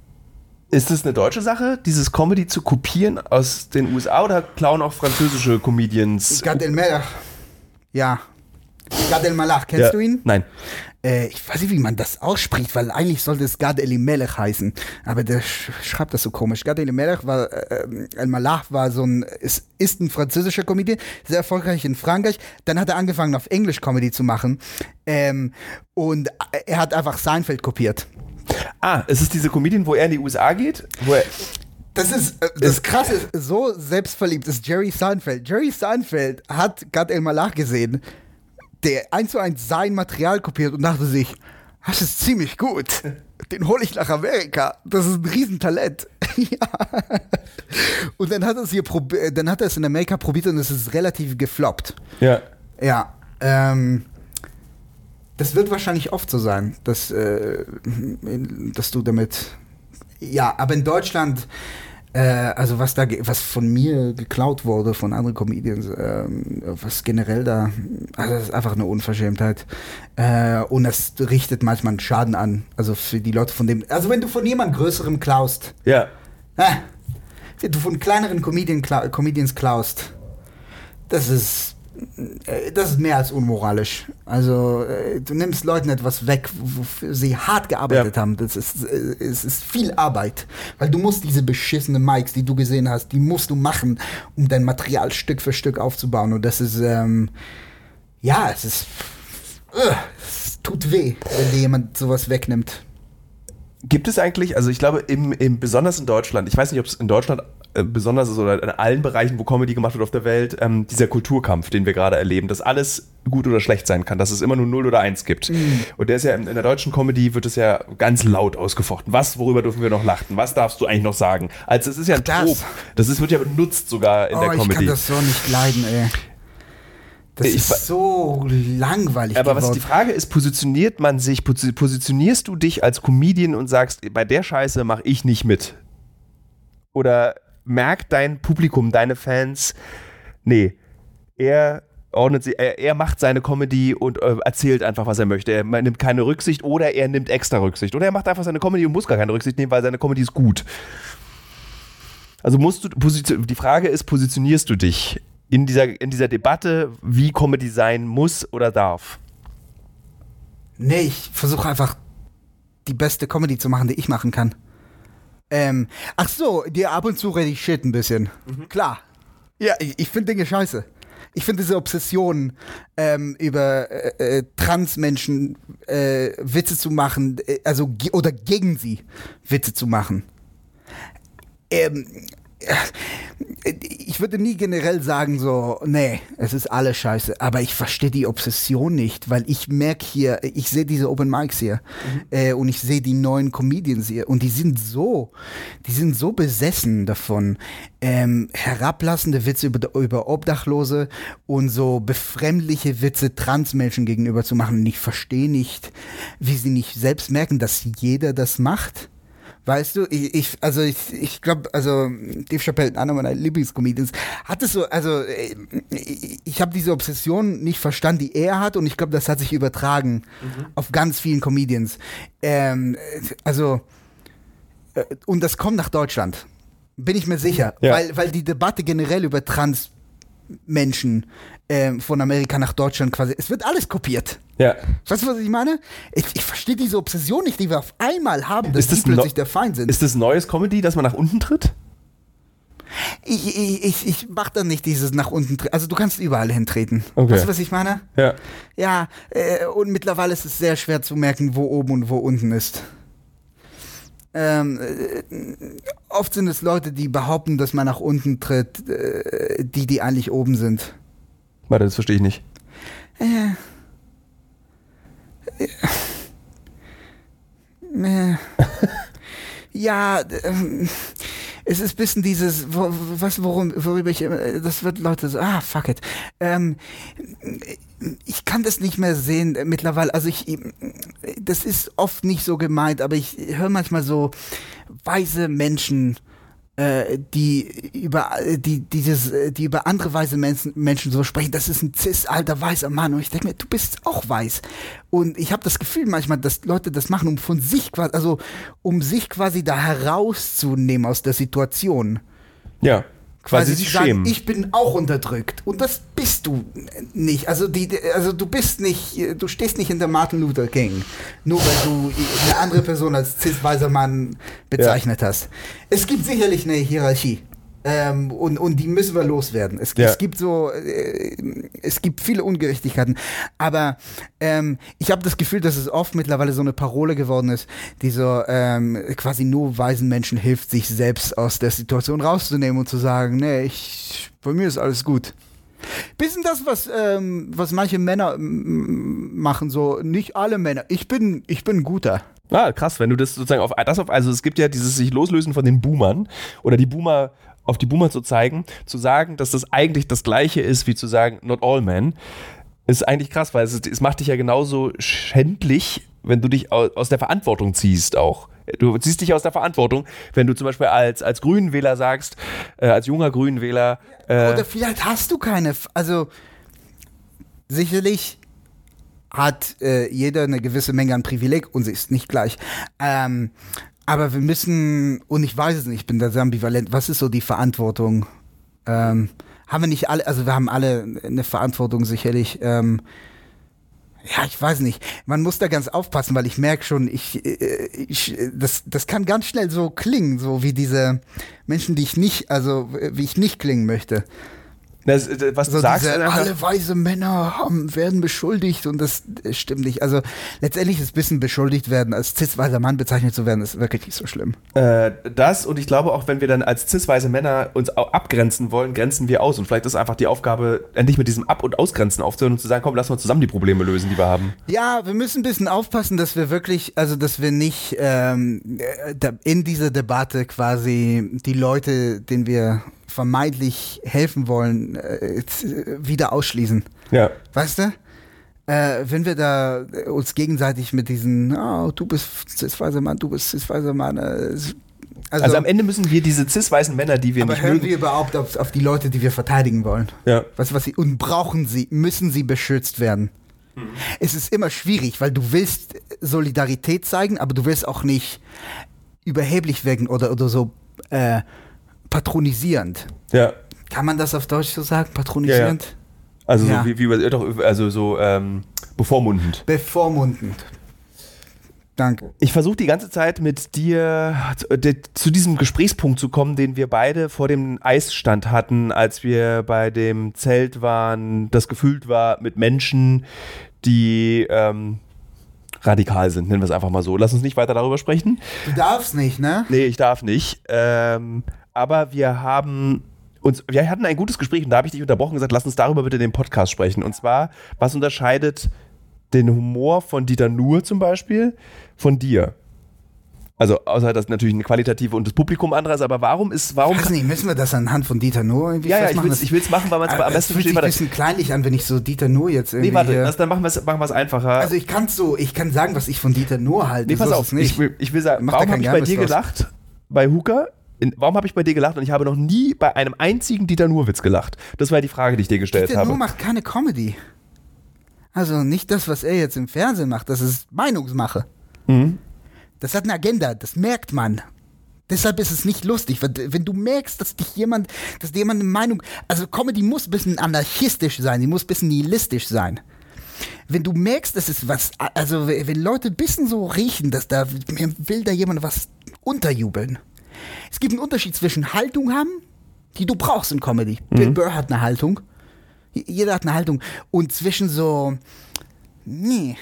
ist es eine deutsche Sache, dieses Comedy zu kopieren aus den USA oder klauen auch französische Comedians? Gad Elmaleh. Ja. Gad Elmaleh, kennst ja. du ihn? Nein äh, ich weiß nicht, wie man das ausspricht, weil eigentlich sollte es Gad Elimelech heißen, aber der sch schreibt das so komisch. Gad Elimelech war, äh, El Malach war so ein, ist, ist ein französischer Comedian, sehr erfolgreich in Frankreich. Dann hat er angefangen, auf Englisch Comedy zu machen ähm, und er hat einfach Seinfeld kopiert. Ah, es ist diese Comedian, wo er in die USA geht, wo er das ist äh, das Krasse, so selbstverliebt ist Jerry Seinfeld. Jerry Seinfeld hat Gad El Malach gesehen der eins zu eins sein Material kopiert und dachte sich, das ist ziemlich gut. Den hole ich nach Amerika. Das ist ein Riesentalent. ja. Und dann hat er es hier dann hat er es in Amerika probiert und es ist relativ gefloppt. Ja. Ja. Ähm, das wird wahrscheinlich oft so sein, dass, äh, dass du damit. Ja, aber in Deutschland äh, also was da, was von mir geklaut wurde, von anderen Comedians, äh, was generell da, also das ist einfach eine Unverschämtheit. Äh, und das richtet manchmal einen Schaden an. Also für die Leute von dem, also wenn du von jemand Größerem klaust. Ja. Äh, wenn du von kleineren Comedian, Comedians klaust, das ist das ist mehr als unmoralisch. Also äh, du nimmst Leuten etwas weg, wofür sie hart gearbeitet ja. haben. Das ist, äh, es ist viel Arbeit, weil du musst diese beschissenen Mics, die du gesehen hast, die musst du machen, um dein Material Stück für Stück aufzubauen. Und das ist ähm, ja, es ist, uh, es tut weh, wenn dir jemand sowas wegnimmt. Gibt es eigentlich, also ich glaube, im, im, besonders in Deutschland, ich weiß nicht, ob es in Deutschland äh, besonders ist oder in allen Bereichen, wo Comedy gemacht wird auf der Welt, ähm, dieser Kulturkampf, den wir gerade erleben, dass alles gut oder schlecht sein kann, dass es immer nur 0 oder 1 gibt. Mhm. Und der ist ja in, in, der deutschen Comedy wird es ja ganz laut ausgefochten. Was, worüber dürfen wir noch lachen? Was darfst du eigentlich noch sagen? Also es ist ja ein das. Trop. Das ist, wird ja benutzt sogar in oh, der Comedy. Ich kann das so nicht leiden, ey. Das ich, ist so langweilig. Aber geworden. was die Frage ist, positioniert man sich, positionierst du dich als Comedian und sagst, bei der Scheiße mache ich nicht mit? Oder merkt dein Publikum, deine Fans, nee, er ordnet sie, er, er macht seine Comedy und äh, erzählt einfach, was er möchte. Er nimmt keine Rücksicht oder er nimmt extra Rücksicht. Oder er macht einfach seine Comedy und muss gar keine Rücksicht nehmen, weil seine Comedy ist gut. Also musst du, die Frage ist, positionierst du dich in dieser, in dieser Debatte, wie Comedy sein muss oder darf? Nee, ich versuche einfach die beste Comedy zu machen, die ich machen kann. Ähm, ach so, dir ab und zu rede ich Shit ein bisschen. Mhm. Klar. Ja, ich, ich finde Dinge scheiße. Ich finde diese Obsession ähm, über äh, äh, Transmenschen äh, Witze zu machen, äh, also oder gegen sie Witze zu machen. Ähm, ich würde nie generell sagen so, nee, es ist alles scheiße, aber ich verstehe die Obsession nicht, weil ich merke hier, ich sehe diese Open Mics hier mhm. äh, und ich sehe die neuen Comedians hier und die sind so, die sind so besessen davon, ähm, herablassende Witze über, über Obdachlose und so befremdliche Witze Transmenschen gegenüber zu machen und ich verstehe nicht, wie sie nicht selbst merken, dass jeder das macht Weißt du, ich, ich also ich, ich glaube, also Dave Chappelle, einer meiner Lieblingscomedians, hat es so, also äh, ich, ich habe diese Obsession nicht verstanden, die er hat und ich glaube, das hat sich übertragen mhm. auf ganz vielen Comedians. Ähm, also äh, und das kommt nach Deutschland, bin ich mir sicher, ja. weil, weil die Debatte generell über Transmenschen ähm, von Amerika nach Deutschland quasi. Es wird alles kopiert. Ja. Weißt du, was ich meine? Ich, ich verstehe diese Obsession nicht, die wir auf einmal haben, dass ist das die plötzlich der Feind sind. Ist das neues Comedy, dass man nach unten tritt? Ich, ich, ich, ich mach da nicht dieses nach unten treten. Also du kannst überall hintreten. Okay. Weißt du, was ich meine? Ja. Ja, äh, und mittlerweile ist es sehr schwer zu merken, wo oben und wo unten ist. Ähm, äh, oft sind es Leute, die behaupten, dass man nach unten tritt, äh, die, die eigentlich oben sind. Warte, das verstehe ich nicht. Äh. Äh. ja, äh, es ist ein bisschen dieses, was, worum, worüber ich, das wird Leute so, ah, fuck it. Ähm, ich kann das nicht mehr sehen mittlerweile. Also ich, das ist oft nicht so gemeint, aber ich höre manchmal so weise Menschen äh, die über die dieses die über andere weiße Menschen, Menschen so sprechen, das ist ein cis alter weißer Mann. Und ich denke mir, du bist auch weiß. Und ich habe das Gefühl manchmal, dass Leute das machen, um von sich quasi, also um sich quasi da herauszunehmen aus der Situation. Ja quasi sich sagen, schämen. Ich bin auch unterdrückt. Und das bist du nicht. Also, die, also du bist nicht, du stehst nicht hinter Martin Luther King, nur weil du eine andere Person als cis-weiser Mann bezeichnet ja. hast. Es gibt sicherlich eine Hierarchie. Ähm, und, und die müssen wir loswerden. Es, ja. es gibt so, äh, es gibt viele Ungerechtigkeiten. Aber ähm, ich habe das Gefühl, dass es oft mittlerweile so eine Parole geworden ist, die so ähm, quasi nur weisen Menschen hilft, sich selbst aus der Situation rauszunehmen und zu sagen, nee, ich, bei mir ist alles gut. Bisschen das, was, ähm, was manche Männer machen, so nicht alle Männer. Ich bin, ich bin guter. Ah, krass, wenn du das sozusagen auf das auf, also es gibt ja dieses sich loslösen von den Boomern oder die Boomer auf die Boomer zu zeigen, zu sagen, dass das eigentlich das gleiche ist, wie zu sagen, not all men, ist eigentlich krass, weil es, es macht dich ja genauso schändlich, wenn du dich aus der Verantwortung ziehst auch. Du ziehst dich aus der Verantwortung, wenn du zum Beispiel als, als Grünenwähler sagst, äh, als junger Grünenwähler. Äh, Oder vielleicht hast du keine. Also sicherlich hat äh, jeder eine gewisse Menge an Privileg und sie ist nicht gleich. Ähm, aber wir müssen, und ich weiß es nicht, ich bin da sehr ambivalent, was ist so die Verantwortung? Ähm, haben wir nicht alle, also wir haben alle eine Verantwortung sicherlich. Ähm, ja, ich weiß nicht. Man muss da ganz aufpassen, weil ich merke schon, ich, äh, ich, das, das kann ganz schnell so klingen, so wie diese Menschen, die ich nicht, also wie ich nicht klingen möchte. Das, was du So sagst, diese, alle weise Männer haben, werden beschuldigt und das äh, stimmt nicht. Also letztendlich ist ein bisschen beschuldigt werden, als cis-weiser Mann bezeichnet zu werden, ist wirklich nicht so schlimm. Äh, das und ich glaube auch, wenn wir dann als cis-weise Männer uns abgrenzen wollen, grenzen wir aus. Und vielleicht ist einfach die Aufgabe, endlich mit diesem Ab- und Ausgrenzen aufzuhören und zu sagen, komm, lass uns zusammen die Probleme lösen, die wir haben. Ja, wir müssen ein bisschen aufpassen, dass wir wirklich, also dass wir nicht ähm, äh, in dieser Debatte quasi die Leute, denen wir vermeintlich helfen wollen, äh, äh, wieder ausschließen. Ja. Weißt du? Äh, wenn wir da äh, uns gegenseitig mit diesen, oh, du bist cis-weiser Mann, du bist cis-weiser Mann, äh, also, Also am Ende müssen wir diese cis-weißen Männer, die wir aber nicht hören mögen. wir überhaupt auf, auf die Leute, die wir verteidigen wollen? ja. Du, was sie, und brauchen sie, müssen sie beschützt werden. Es ist immer schwierig, weil du willst Solidarität zeigen, aber du willst auch nicht überheblich wirken oder, oder so äh, patronisierend. ja. Kann man das auf Deutsch so sagen? Patronisierend? Also Ja. so wie, wie doch, also so ähm, bevormundend. Bevormundend. Danke. Ich versuche die ganze Zeit mit dir zu diesem Gesprächspunkt zu kommen, den wir beide vor dem Eisstand hatten, als wir bei dem Zelt waren, das gefüllt war mit Menschen, die ähm, radikal sind, nennen wir es einfach mal so. Lass uns nicht weiter darüber sprechen. Du darfst nicht, ne? Nee, ich darf nicht. Ähm, aber wir haben uns, wir hatten ein gutes Gespräch und da habe ich dich unterbrochen und gesagt, lass uns darüber bitte in dem Podcast sprechen. Und zwar, was unterscheidet den Humor von Dieter Nuhr zum Beispiel von dir? Also, außer dass natürlich eine qualitative und das Publikum anderes, aber warum ist, warum. Weiß nicht, müssen wir das anhand von Dieter Nuhr irgendwie ja, ja, ich will es ich will's machen, weil man es Das- am es besten versteht. ein Warte. bisschen kleinlich an, wenn ich so Dieter Nuhr jetzt irgendwie Nee, warte, das, dann machen wir es machen wir's einfacher. Also ich kann so, ich kann sagen, was ich von Dieter Nuhr halte. Nee, pass so auf, es. Ich, will, ich will sagen, Mach warum habe ich bei dir draus. gelacht? Bei Hooker? In, warum habe ich bei dir gelacht und ich habe noch nie bei einem einzigen Dieter Nuhr-Witz gelacht? Das war die Frage, die ich dir gestellt Dieter habe. Nuhr macht keine Comedy. Also nicht das, was er jetzt im Fernsehen macht, das ist Meinungsmache. Mhm. Das hat eine Agenda, das merkt man. Deshalb ist es nicht lustig, wenn, wenn du merkst, dass dich jemand, dass dir jemand eine Meinung, also Comedy muss ein bisschen anarchistisch sein, die muss ein bisschen nihilistisch sein. Wenn du merkst, dass es was, also wenn Leute ein bisschen so riechen, dass da mir will da jemand was unterjubeln. Es gibt einen Unterschied zwischen Haltung haben, die du brauchst in Comedy. Bill Burr hat eine Haltung. Jeder hat eine Haltung. Und zwischen so, nee,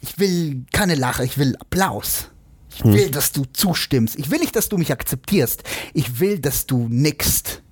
ich will keine Lache, ich will Applaus. Ich will, dass du zustimmst. Ich will nicht, dass du mich akzeptierst. Ich will, dass du nickst.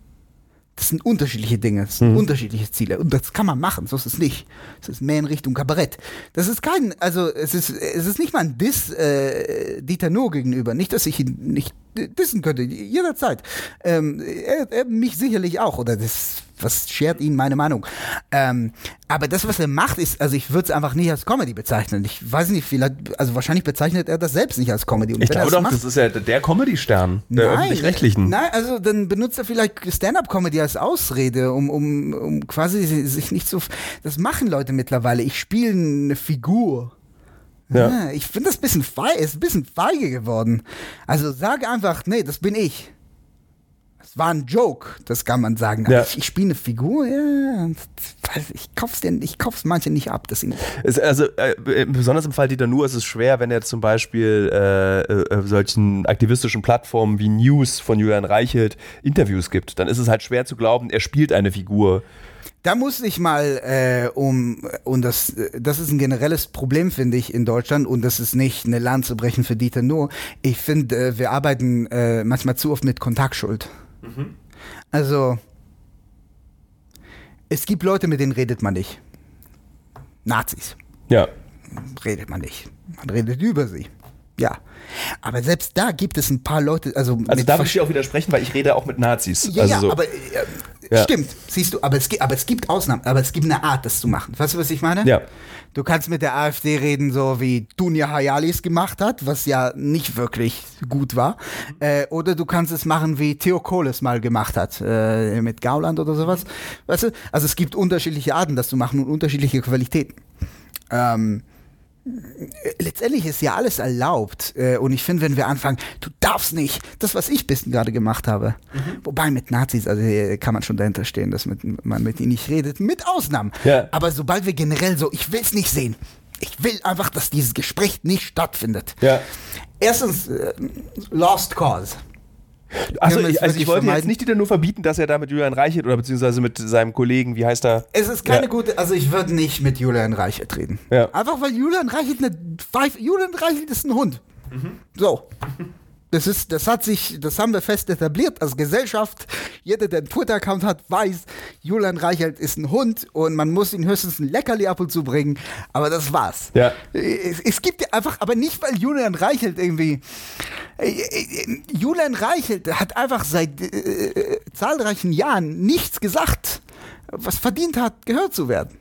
Das sind unterschiedliche Dinge, das sind unterschiedliche Ziele. Und das kann man machen, so ist es nicht. Es ist mehr in Richtung Kabarett. Das ist kein, also es ist, es ist nicht mal ein Diss äh, Dieter Nuhr gegenüber. Nicht, dass ich ihn nicht dissen könnte, jederzeit. Ähm, er, er mich sicherlich auch, oder das, was schert ihn meine Meinung. Ähm, aber das, was er macht, ist, also ich würde es einfach nicht als Comedy bezeichnen. Ich weiß nicht, vielleicht, also wahrscheinlich bezeichnet er das selbst nicht als Comedy. Und Ich glaube das doch, macht- das ist ja der Comedy-Stern, der öffentlich-rechtlichen. Nein, also dann benutzt er vielleicht Stand-up-Comedy als Ausrede, um, um, um quasi sich nicht so. Das machen Leute mittlerweile. Ich spiele eine Figur. Ja. Ja, ich finde das ein bisschen feige, ist ein bisschen feige geworden. Also sag einfach, nee, das bin ich. Es war ein Joke, das kann man sagen. Ja. ich, ich spiele eine Figur, ja. Ich kauf's denn, ich kauf's manche nicht ab. Deswegen. Es, also äh, besonders im Fall Dieter Nuhr ist es schwer, wenn er zum Beispiel äh, äh, solchen aktivistischen Plattformen wie News von Julian Reichelt Interviews gibt. Dann ist es halt schwer zu glauben, er spielt eine Figur. Da muss ich mal äh, um und das äh, das ist ein generelles Problem finde ich in Deutschland und das ist nicht eine Lanze brechen für Dieter nur. Ich finde äh, wir arbeiten äh, manchmal zu oft mit Kontaktschuld. Also es gibt Leute mit denen redet man nicht. Nazis Ja. redet man nicht. Man redet über sie. Ja. Aber selbst da gibt es ein paar Leute, also, Also mit da versch- würde ich dir auch widersprechen, weil ich rede auch mit Nazis. ja, also ja, so. aber äh, Ja. stimmt, siehst du, aber es, gibt, aber es gibt Ausnahmen, aber es gibt eine Art, das zu machen. Weißt du, was ich meine? Ja. Du kannst mit der AfD reden, so wie Dunja Hayali es gemacht hat, was ja nicht wirklich gut war. Äh, oder du kannst es machen, wie Theo Kohl es mal gemacht hat, äh, mit Gauland oder sowas. Weißt du? Also es gibt unterschiedliche Arten, das zu machen und unterschiedliche Qualitäten. Ähm, letztendlich ist ja alles erlaubt. Äh, und ich finde, wenn wir anfangen, du darfst nicht, das, was ich bis gerade gemacht habe. Mhm. Wobei mit Nazis, also hier kann man schon dahinter stehen, dass mit, man mit ihnen nicht redet, mit Ausnahmen. Ja. Aber sobald wir generell so, ich will es nicht sehen. Ich will einfach, dass dieses Gespräch nicht stattfindet. Ja. Erstens, äh, Lost Cause. Also ich, also ich wollte jetzt nicht wieder nur verbieten, dass er da mit Julian Reichelt oder beziehungsweise mit seinem Kollegen, wie heißt er? Es ist keine ja. gute, also ich würde nicht mit Julian Reichelt reden. Ja. Einfach weil Julian Reichelt eine Pfeife, Julian Reichelt ist ein Hund. Mhm. So. Das ist, das hat sich, das haben wir fest etabliert als Gesellschaft. Jeder, der einen Twitter-Account hat, weiß, Julian Reichelt ist ein Hund und man muss ihn höchstens ein Leckerli ab und zu bringen. Aber das war's. Ja. Es, es gibt einfach, aber nicht, weil Julian Reichelt irgendwie. Äh, äh, Julian Reichelt hat einfach seit äh, zahlreichen Jahren nichts gesagt, was verdient hat, gehört zu werden.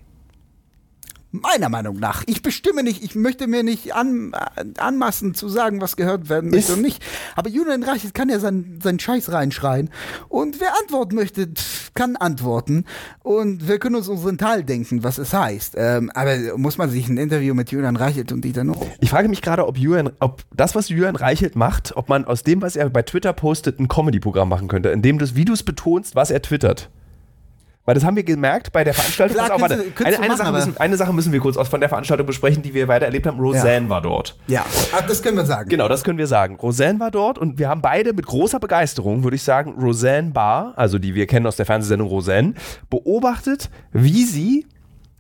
Meiner Meinung nach. Ich bestimme nicht, ich möchte mir nicht an, anmaßen zu sagen, was gehört werden möchte und nicht. Aber Julian Reichelt kann ja seinen, seinen Scheiß reinschreien. Und wer antworten möchte, kann antworten. Und wir können uns unseren Teil denken, was es heißt. Ähm, aber muss man sich ein Interview mit Julian Reichelt und Dieter Nuhr? Ich frage mich gerade, ob, Julian, ob das, was Julian Reichelt macht, ob man aus dem, was er bei Twitter postet, ein Comedy-Programm machen könnte, in dem du, wie du es betonst, was er twittert. Weil das haben wir gemerkt bei der Veranstaltung. Klar, auf, warte, eine, eine, machen, Sache müssen, eine, Sache müssen, wir kurz von der Veranstaltung besprechen, die wir weiter erlebt haben. Roseanne ja. war dort. Ja, Ach, das können wir sagen. Genau, das können wir sagen. Roseanne war dort und wir haben beide mit großer Begeisterung, würde ich sagen, Roseanne Barr, also die wir kennen aus der Fernsehsendung Roseanne, beobachtet, wie sie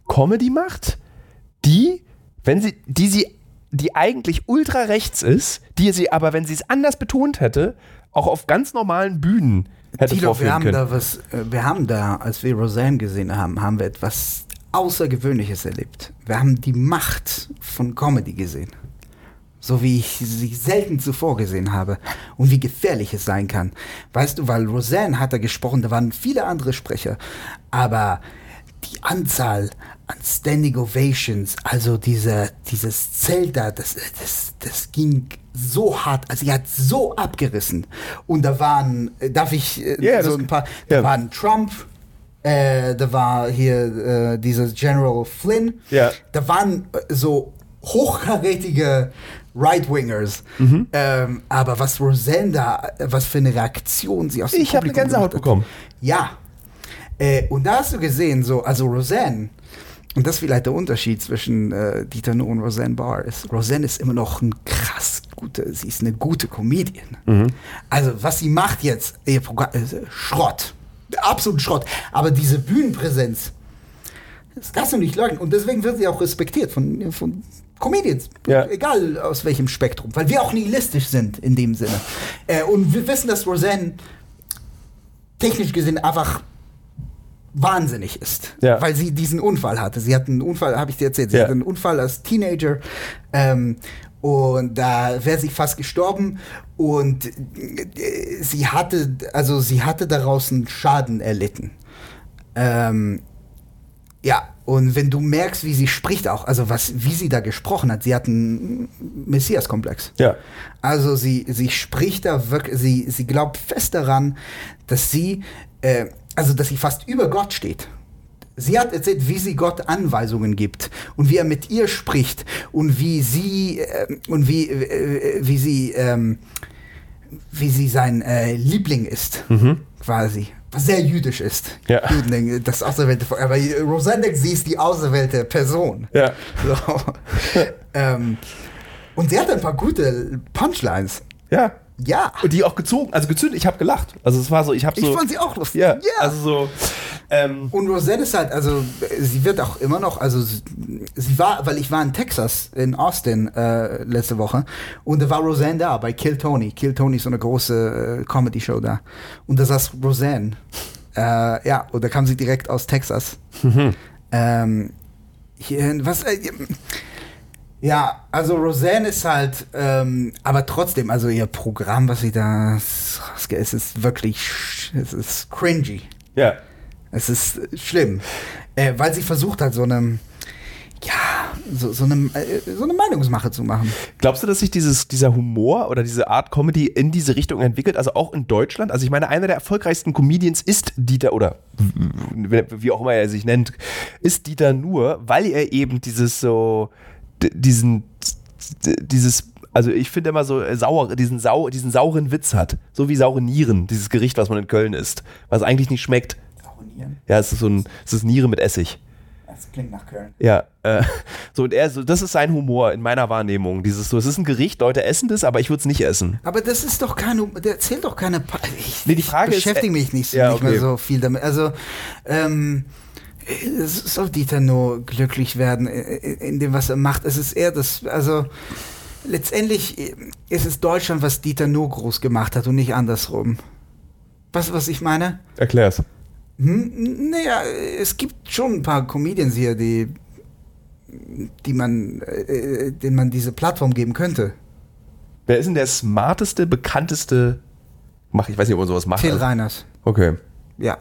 Comedy macht, die, wenn sie, die sie, die eigentlich ultra rechts ist, die sie aber, wenn sie es anders betont hätte, auch auf ganz normalen Bühnen hätte Tilo, wir haben können. da was, äh, wir haben da, als wir Roseanne gesehen haben, haben wir etwas Außergewöhnliches erlebt. Wir haben die Macht von Comedy gesehen. So wie ich sie selten zuvor gesehen habe. Und wie gefährlich es sein kann. Weißt du, weil Roseanne hat da gesprochen, da waren viele andere Sprecher. Aber die Anzahl an Standing Ovations, also diese, dieses Zelt da, das, das, das ging so hart, also sie hat so abgerissen. Und da waren, äh, darf ich yeah, äh, so ein paar, da yeah. waren Trump, äh, da war hier äh, dieses General Flynn, yeah. da waren äh, so hochkarätige Right-Wingers. Mhm. Ähm, aber was Rosenda, was für eine Reaktion sie aus dem Ich habe eine Gänsehaut bekommen. Ja. Äh, und da hast du gesehen, so, also Roseanne, und das ist vielleicht der Unterschied zwischen äh, Dieter Nuhr und Roseanne Barr ist, Roseanne ist immer noch ein krass gute, sie ist eine gute Comedian. Mhm. Also was sie macht jetzt, ihr Programm, äh, Schrott. Absolut Schrott. Aber diese Bühnenpräsenz, das kannst du nicht leugnen. Und deswegen wird sie auch respektiert von, von Comedians. Ja. Egal aus welchem Spektrum. Weil wir auch nihilistisch sind in dem Sinne. Äh, und wir wissen, dass Roseanne technisch gesehen einfach wahnsinnig ist, ja. weil sie diesen Unfall hatte. Sie hat einen Unfall, habe ich dir erzählt, sie ja. hatte einen Unfall als Teenager ähm, und da wäre sie fast gestorben und äh, sie hatte, also sie hatte daraus einen Schaden erlitten. Ähm, ja, und wenn du merkst, wie sie spricht auch, also was, wie sie da gesprochen hat, sie hat einen Messias-Komplex. Ja. Also sie, sie spricht da wirklich, sie, sie glaubt fest daran, dass sie, äh, also dass sie fast über Gott steht. Sie hat erzählt, wie sie Gott Anweisungen gibt und wie er mit ihr spricht und wie sie äh, und wie äh, wie sie ähm, wie sie sein äh, Liebling ist, mhm. quasi. Was sehr jüdisch ist. Ja. Juden, das auserwählte Aber Rosendeck, sie ist die auserwählte Person. Ja. So. ähm, und sie hat ein paar gute Punchlines. Ja. Ja. Und die auch gezogen, also gezündet. Ich habe gelacht. Also es war so, ich habe so. Ich fand sie auch lustig. Ja. ja. Also so. Ähm, und Rosette ist halt, also sie wird auch immer noch, also sie war, weil ich war in Texas, in Austin äh, letzte Woche und da war Roseanne da bei Kill Tony. Kill Tony ist so eine große äh, Comedy-Show da. Und da saß Roseanne. Äh, ja, und da kam sie direkt aus Texas. Mhm. Ähm, hier, was, äh, ja, also Roseanne ist halt, ähm, aber trotzdem, also ihr Programm, was sie da, es ist wirklich, es ist cringy. Ja. Es ist schlimm, äh, weil sie versucht hat, so eine, ja, so, so, eine, äh, so eine Meinungsmache zu machen. Glaubst du, dass sich dieses, dieser Humor oder diese Art Comedy in diese Richtung entwickelt, also auch in Deutschland? Also ich meine, einer der erfolgreichsten Comedians ist Dieter, oder wie auch immer er sich nennt, ist Dieter nur, weil er eben dieses so diesen, dieses, also ich finde immer so äh, sauer, diesen, sau, diesen sauren Witz hat. So wie saure Nieren, dieses Gericht, was man in Köln isst, was eigentlich nicht schmeckt. Saure Nieren? Ja, es ist so ein, es ist Niere mit Essig. Das klingt nach Köln. Ja, äh, so und er, so, das ist sein Humor in meiner Wahrnehmung. Dieses so, es ist ein Gericht, Leute essen das, aber ich würde es nicht essen. Aber das ist doch keine, der erzählt doch keine. Pa ich, Nee, die Frage ich ist, beschäftige äh, mich nicht, so- ja, nicht mehr so viel damit. Also, ähm, soll Dieter nur glücklich werden in, dem, was er macht. Es ist eher das, also letztendlich ist es Deutschland, was Dieter nur groß gemacht hat und nicht andersrum. Was, was ich meine? Erklär's. Hm? Naja, es gibt schon ein paar Comedians hier, die, die man, äh, denen man diese Plattform geben könnte. Wer ist denn der smarteste, bekannteste? Mach, ich weiß nicht, ob man sowas macht. Till Also- Reiners. Okay. Ja.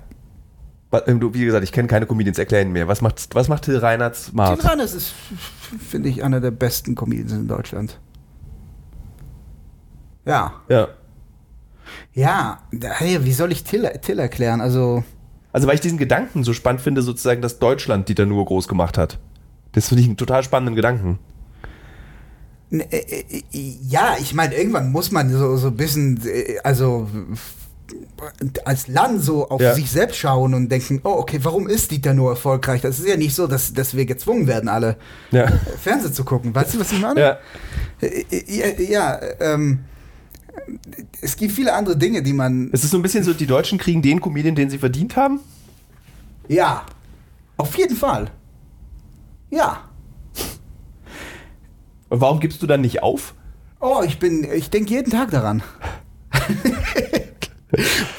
Ähm, Wie gesagt, ich kenne keine Comedians, erklären mir. Was macht, was macht Till Reinhardt smart? Till Reiners ist, finde ich, einer der besten Comedians in Deutschland. Ja. Ja. Ja, hey, wie soll ich Till, Till erklären? Also, Also, weil ich diesen Gedanken so spannend finde, sozusagen, dass Deutschland Dieter Nuhr groß gemacht hat. Das finde ich einen total spannenden Gedanken. äh, äh, ja, ich meine, irgendwann muss man so, so ein bisschen, äh, also als Land so auf Ja. sich selbst schauen und denken, oh, okay, warum ist Dieter nur erfolgreich? Das ist ja nicht so, dass, dass wir gezwungen werden, alle Ja. Fernsehen zu gucken. Weißt du, was ich meine? Ja. Äh, Ja, ähm, es gibt viele andere Dinge, die man. Es ist so ein bisschen so, die Deutschen kriegen den Comedian, den sie verdient haben. Ja, auf jeden Fall. Ja. Und warum gibst du dann nicht auf? Oh, ich bin, ich denke jeden Tag daran.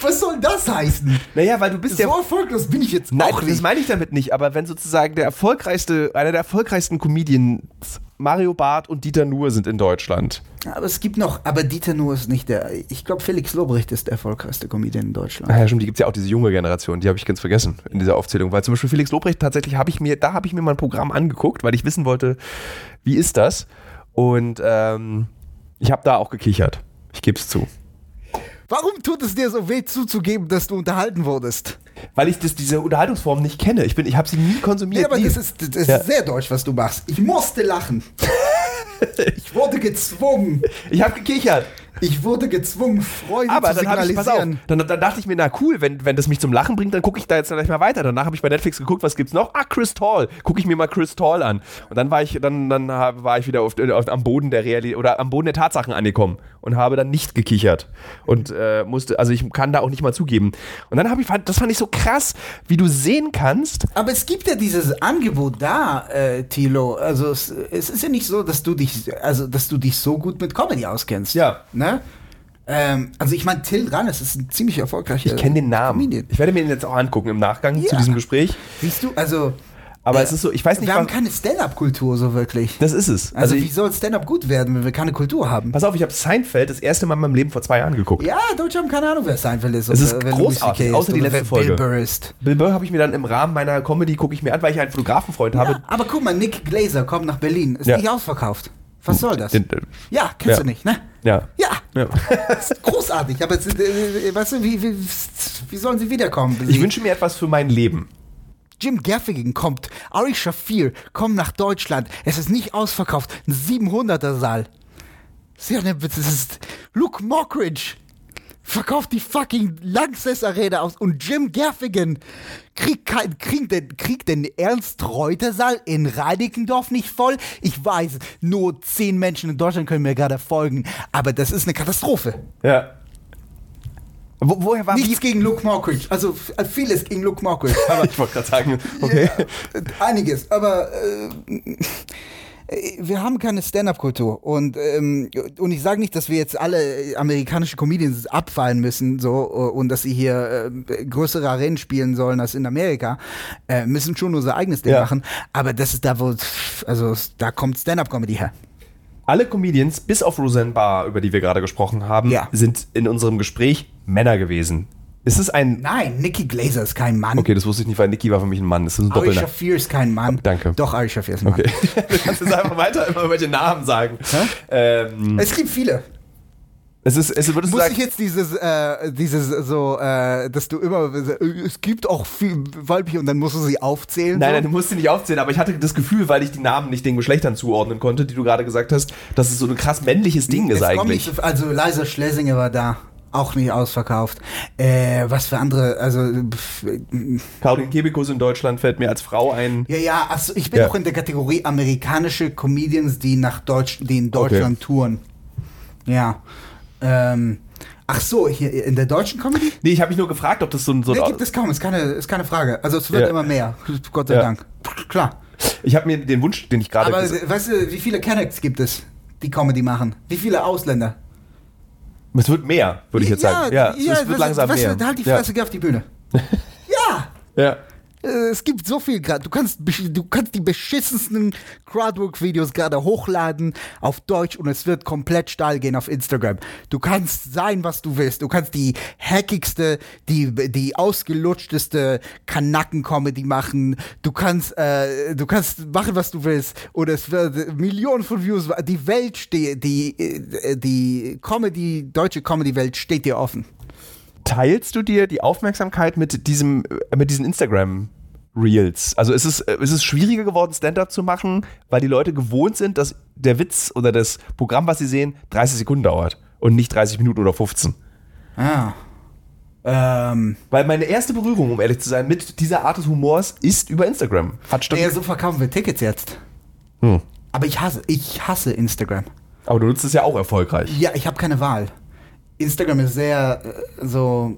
Was soll das heißen? Naja, weil du bist So ja. erfolglos bin ich jetzt Nein, auch das nicht. meine ich damit nicht, aber wenn sozusagen der erfolgreichste, einer der erfolgreichsten Comedians, Mario Barth und Dieter Nuhr sind in Deutschland. Aber es gibt noch, aber Dieter Nuhr ist nicht der. Ich glaube, Felix Lobrecht ist der erfolgreichste Comedian in Deutschland. Naja, stimmt, die gibt es ja auch diese junge Generation, die habe ich ganz vergessen in dieser Aufzählung. Weil zum Beispiel Felix Lobrecht tatsächlich habe ich mir, da habe ich mir mal ein Programm angeguckt, weil ich wissen wollte, wie ist das? Und ähm, ich habe da auch gekichert. Ich gebe es zu. Warum tut es dir so weh zuzugeben, dass du unterhalten wurdest? Weil ich das, diese Unterhaltungsform nicht kenne. Ich, bin- ich habe sie nie konsumiert. Ja, aber nie. das ist, das Ja. ist sehr deutsch, was du machst. Ich musste lachen. ich wurde gezwungen. ich habe gekichert. Ich wurde gezwungen, Freude Aber zu dann habe ich, signalisieren. dann, dann dachte ich mir, na cool, wenn, wenn das mich zum Lachen bringt, dann gucke ich da jetzt gleich mal weiter. Danach habe ich bei Netflix geguckt, was gibt's noch? Ah, Chris Tall. Gucke ich mir mal Chris Tall an. Und dann war ich, dann, dann war ich wieder auf, auf, am Boden der Realität oder am Boden der Tatsachen angekommen und habe dann nicht gekichert. Und äh, musste, also ich kann da auch nicht mal zugeben. Und dann habe ich, das fand ich so krass, wie du sehen kannst. Aber es gibt ja dieses Angebot da, äh, Thilo. Also es, es ist ja nicht so, dass du dich, also dass du dich so gut mit Comedy auskennst. Ja. Ne? Ähm, also ich meine, Till Rannes ist ein ziemlich erfolgreicher Ich kenne den Namen. Comedian. Ich werde mir den jetzt auch angucken im Nachgang zu Ja. diesem Gespräch. Siehst du, also Aber äh, es ist so, ich weiß nicht, wir haben keine Stand-up-Kultur so wirklich. das ist es. Also, Also, wie ich, soll Stand-up gut werden, wenn wir keine Kultur haben? pass auf, ich habe Seinfeld das erste Mal in meinem Leben vor zwei Jahren geguckt. Ja, Deutsche haben keine Ahnung, wer Seinfeld ist. Es ist großartig, CK außer die letzte Folge. Bill Burr ist. Bill Burr habe ich mir dann im Rahmen meiner Comedy, gucke ich mir an, weil ich einen Fotografenfreund habe. Ja, aber guck mal, Nick Glazer kommt nach Berlin. Ist Ja. nicht ausverkauft. Was soll das? Den, äh, Ja, kennst Ja. du nicht, ne? Ja. Ja, ja. großartig. Aber es, äh, weißt du, wie, wie, wie sollen sie wiederkommen? Ich wünsche mir etwas für mein Leben. Jim Gaffigan kommt, Ari Shafir kommt nach Deutschland. Es ist nicht ausverkauft. Ein 700er Saal. Sehr ne, das ist Luke Mockridge. Verkauft die fucking Lanxess Arena aus und Jim Gaffigan kriegt, kein, kriegt, den, kriegt den Ernst-Reuter-Saal in Reinickendorf nicht voll. Ich weiß, nur zehn Menschen in Deutschland können mir gerade folgen, aber das ist eine Katastrophe. Ja. Wo, woher war Nichts gegen Luke Mockridge, also f- vieles gegen Luke Mockridge, aber Ich wollte gerade sagen, okay. Ja, einiges, aber äh, wir haben keine Stand-up-Kultur und ähm, und ich sage nicht, dass wir jetzt alle amerikanische Comedians abfallen müssen so und dass sie hier äh, größere Arenen spielen sollen als in Amerika, äh, müssen schon unser eigenes Ding Ja. machen, aber das ist da wo also da kommt Stand-up-Comedy her. Alle Comedians, bis auf Roseanne Barr, über die wir gerade gesprochen haben, Ja. sind in unserem Gespräch Männer gewesen. Ist es ein. Nein, Nikki Glaser ist kein Mann. Okay, das wusste ich nicht, weil Nicky war für mich ein Mann. Das ist ein Ari Doppelname. Shafir ist kein Mann. Danke. Doch, Ari Shafir ist ein Mann. Okay. du kannst jetzt einfach weiter immer welche Namen sagen. Ähm, Es gibt viele. es ist, es Muss sagen, ich jetzt dieses, äh, dieses so, äh, dass du immer, es gibt auch viel weibliche und dann musst du sie aufzählen. Nein, so? nein, du musst sie nicht aufzählen, aber ich hatte das Gefühl, weil ich die Namen nicht den Geschlechtern zuordnen konnte, die du gerade gesagt hast, dass es so ein krass männliches Ding ist Es kommt eigentlich. nicht so- also Liza Schlesinger war da. Auch nicht ausverkauft. Äh, was für andere, also. pff, Caroline Kebekus in Deutschland fällt mir als Frau ein. Ja, ja, also ich bin Ja. auch in der Kategorie amerikanische Comedians, die nach Deutsch, die in Deutschland touren. Ja. Ähm, ach so, hier in der deutschen Comedy? Nee, ich habe mich nur gefragt, ob das so ein. So Nee, gibt es kaum, ist keine, ist keine Frage. Also es wird Ja. immer mehr, Gott sei Ja. Dank. Klar. ich habe mir den Wunsch, den ich gerade. Aber weißt du, wie viele Kennex gibt es, die Comedy machen? Wie viele Ausländer? Es wird mehr, würde ich jetzt sagen. Ja, es wird langsam weißt mehr. Halt die ja. Fresse, geh auf die Bühne. ja! Ja. Äh, Es gibt so viel gerade. Du kannst, du kannst die beschissensten Crowdwork-Videos gerade hochladen auf Deutsch und es wird komplett steil gehen auf Instagram. Du kannst sein, was du willst. Du kannst die hackigste, die, die ausgelutschteste Kanacken-Comedy machen. Du kannst, äh, du kannst machen, was du willst. Und es wird Millionen von Views. Die Welt steht, die, äh, die Comedy, deutsche Comedy-Welt steht dir offen. Teilst du dir die Aufmerksamkeit mit diesem, äh, mit diesen Instagram Reels? Also ist es, äh, ist es schwieriger geworden, Stand-up zu machen, weil die Leute gewohnt sind, dass der Witz oder das Programm, was sie sehen, 30 Sekunden dauert und nicht 30 Minuten oder 15. Ah. Ähm. Weil meine erste Berührung, um ehrlich zu sein, mit dieser Art des Humors ist über Instagram. Hat statt Ja, so verkaufen wir Tickets jetzt. Hm. Aber ich hasse, ich hasse Instagram. Aber du nutzt es ja auch erfolgreich. Ja, ich habe keine Wahl. Instagram ist sehr äh, so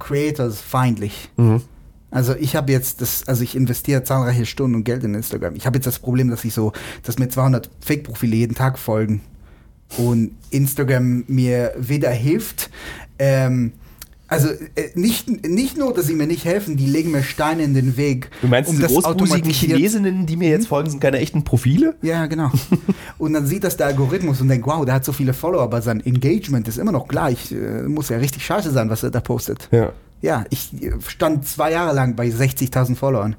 creators-feindlich. Mhm. Also ich habe jetzt das, also ich investiere zahlreiche Stunden und Geld in Instagram. Ich habe jetzt das Problem, dass ich so, dass mir 200 Fake-Profile jeden Tag folgen und Instagram mir weder hilft, ähm, also äh, nicht, nicht nur, dass sie mir nicht helfen, die legen mir Steine in den Weg. Du meinst, um diese großbusigen Chinesinnen, die mir jetzt folgen, sind keine echten Profile? Ja, genau. und dann sieht das der Algorithmus und denkt, wow, der hat so viele Follower, aber sein Engagement ist immer noch gleich. Äh, muss ja richtig scheiße sein, was er da postet. Ja. Ja, ich äh, stand zwei Jahre lang bei 60.000 Followern,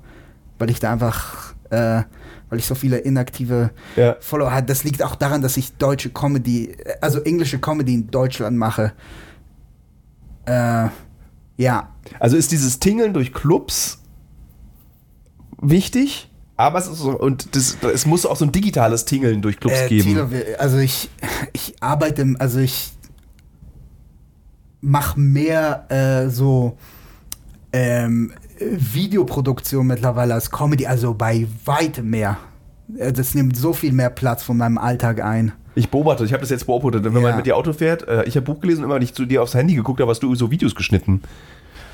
weil ich da einfach, äh, weil ich so viele inaktive Ja. Follower hatte. Das liegt auch daran, dass ich deutsche Comedy, also englische Comedy in Deutschland mache. Äh, ja, Also ist dieses Tingeln durch Clubs wichtig, aber es, ist so, und das, es muss auch so ein digitales Tingeln durch Clubs Äh, geben. Thilo, wir- also ich, ich arbeite, also ich mache mehr äh, so ähm, Videoproduktion mittlerweile als Comedy, also bei weitem mehr. Äh, Das nimmt so viel mehr Platz von meinem Alltag ein. Ich beobachte, ich habe das jetzt beobachtet, wenn Ja. man mit dir Auto fährt, äh, ich habe Buch gelesen und immer, ich zu dir aufs Handy geguckt habe, hast du so Videos geschnitten.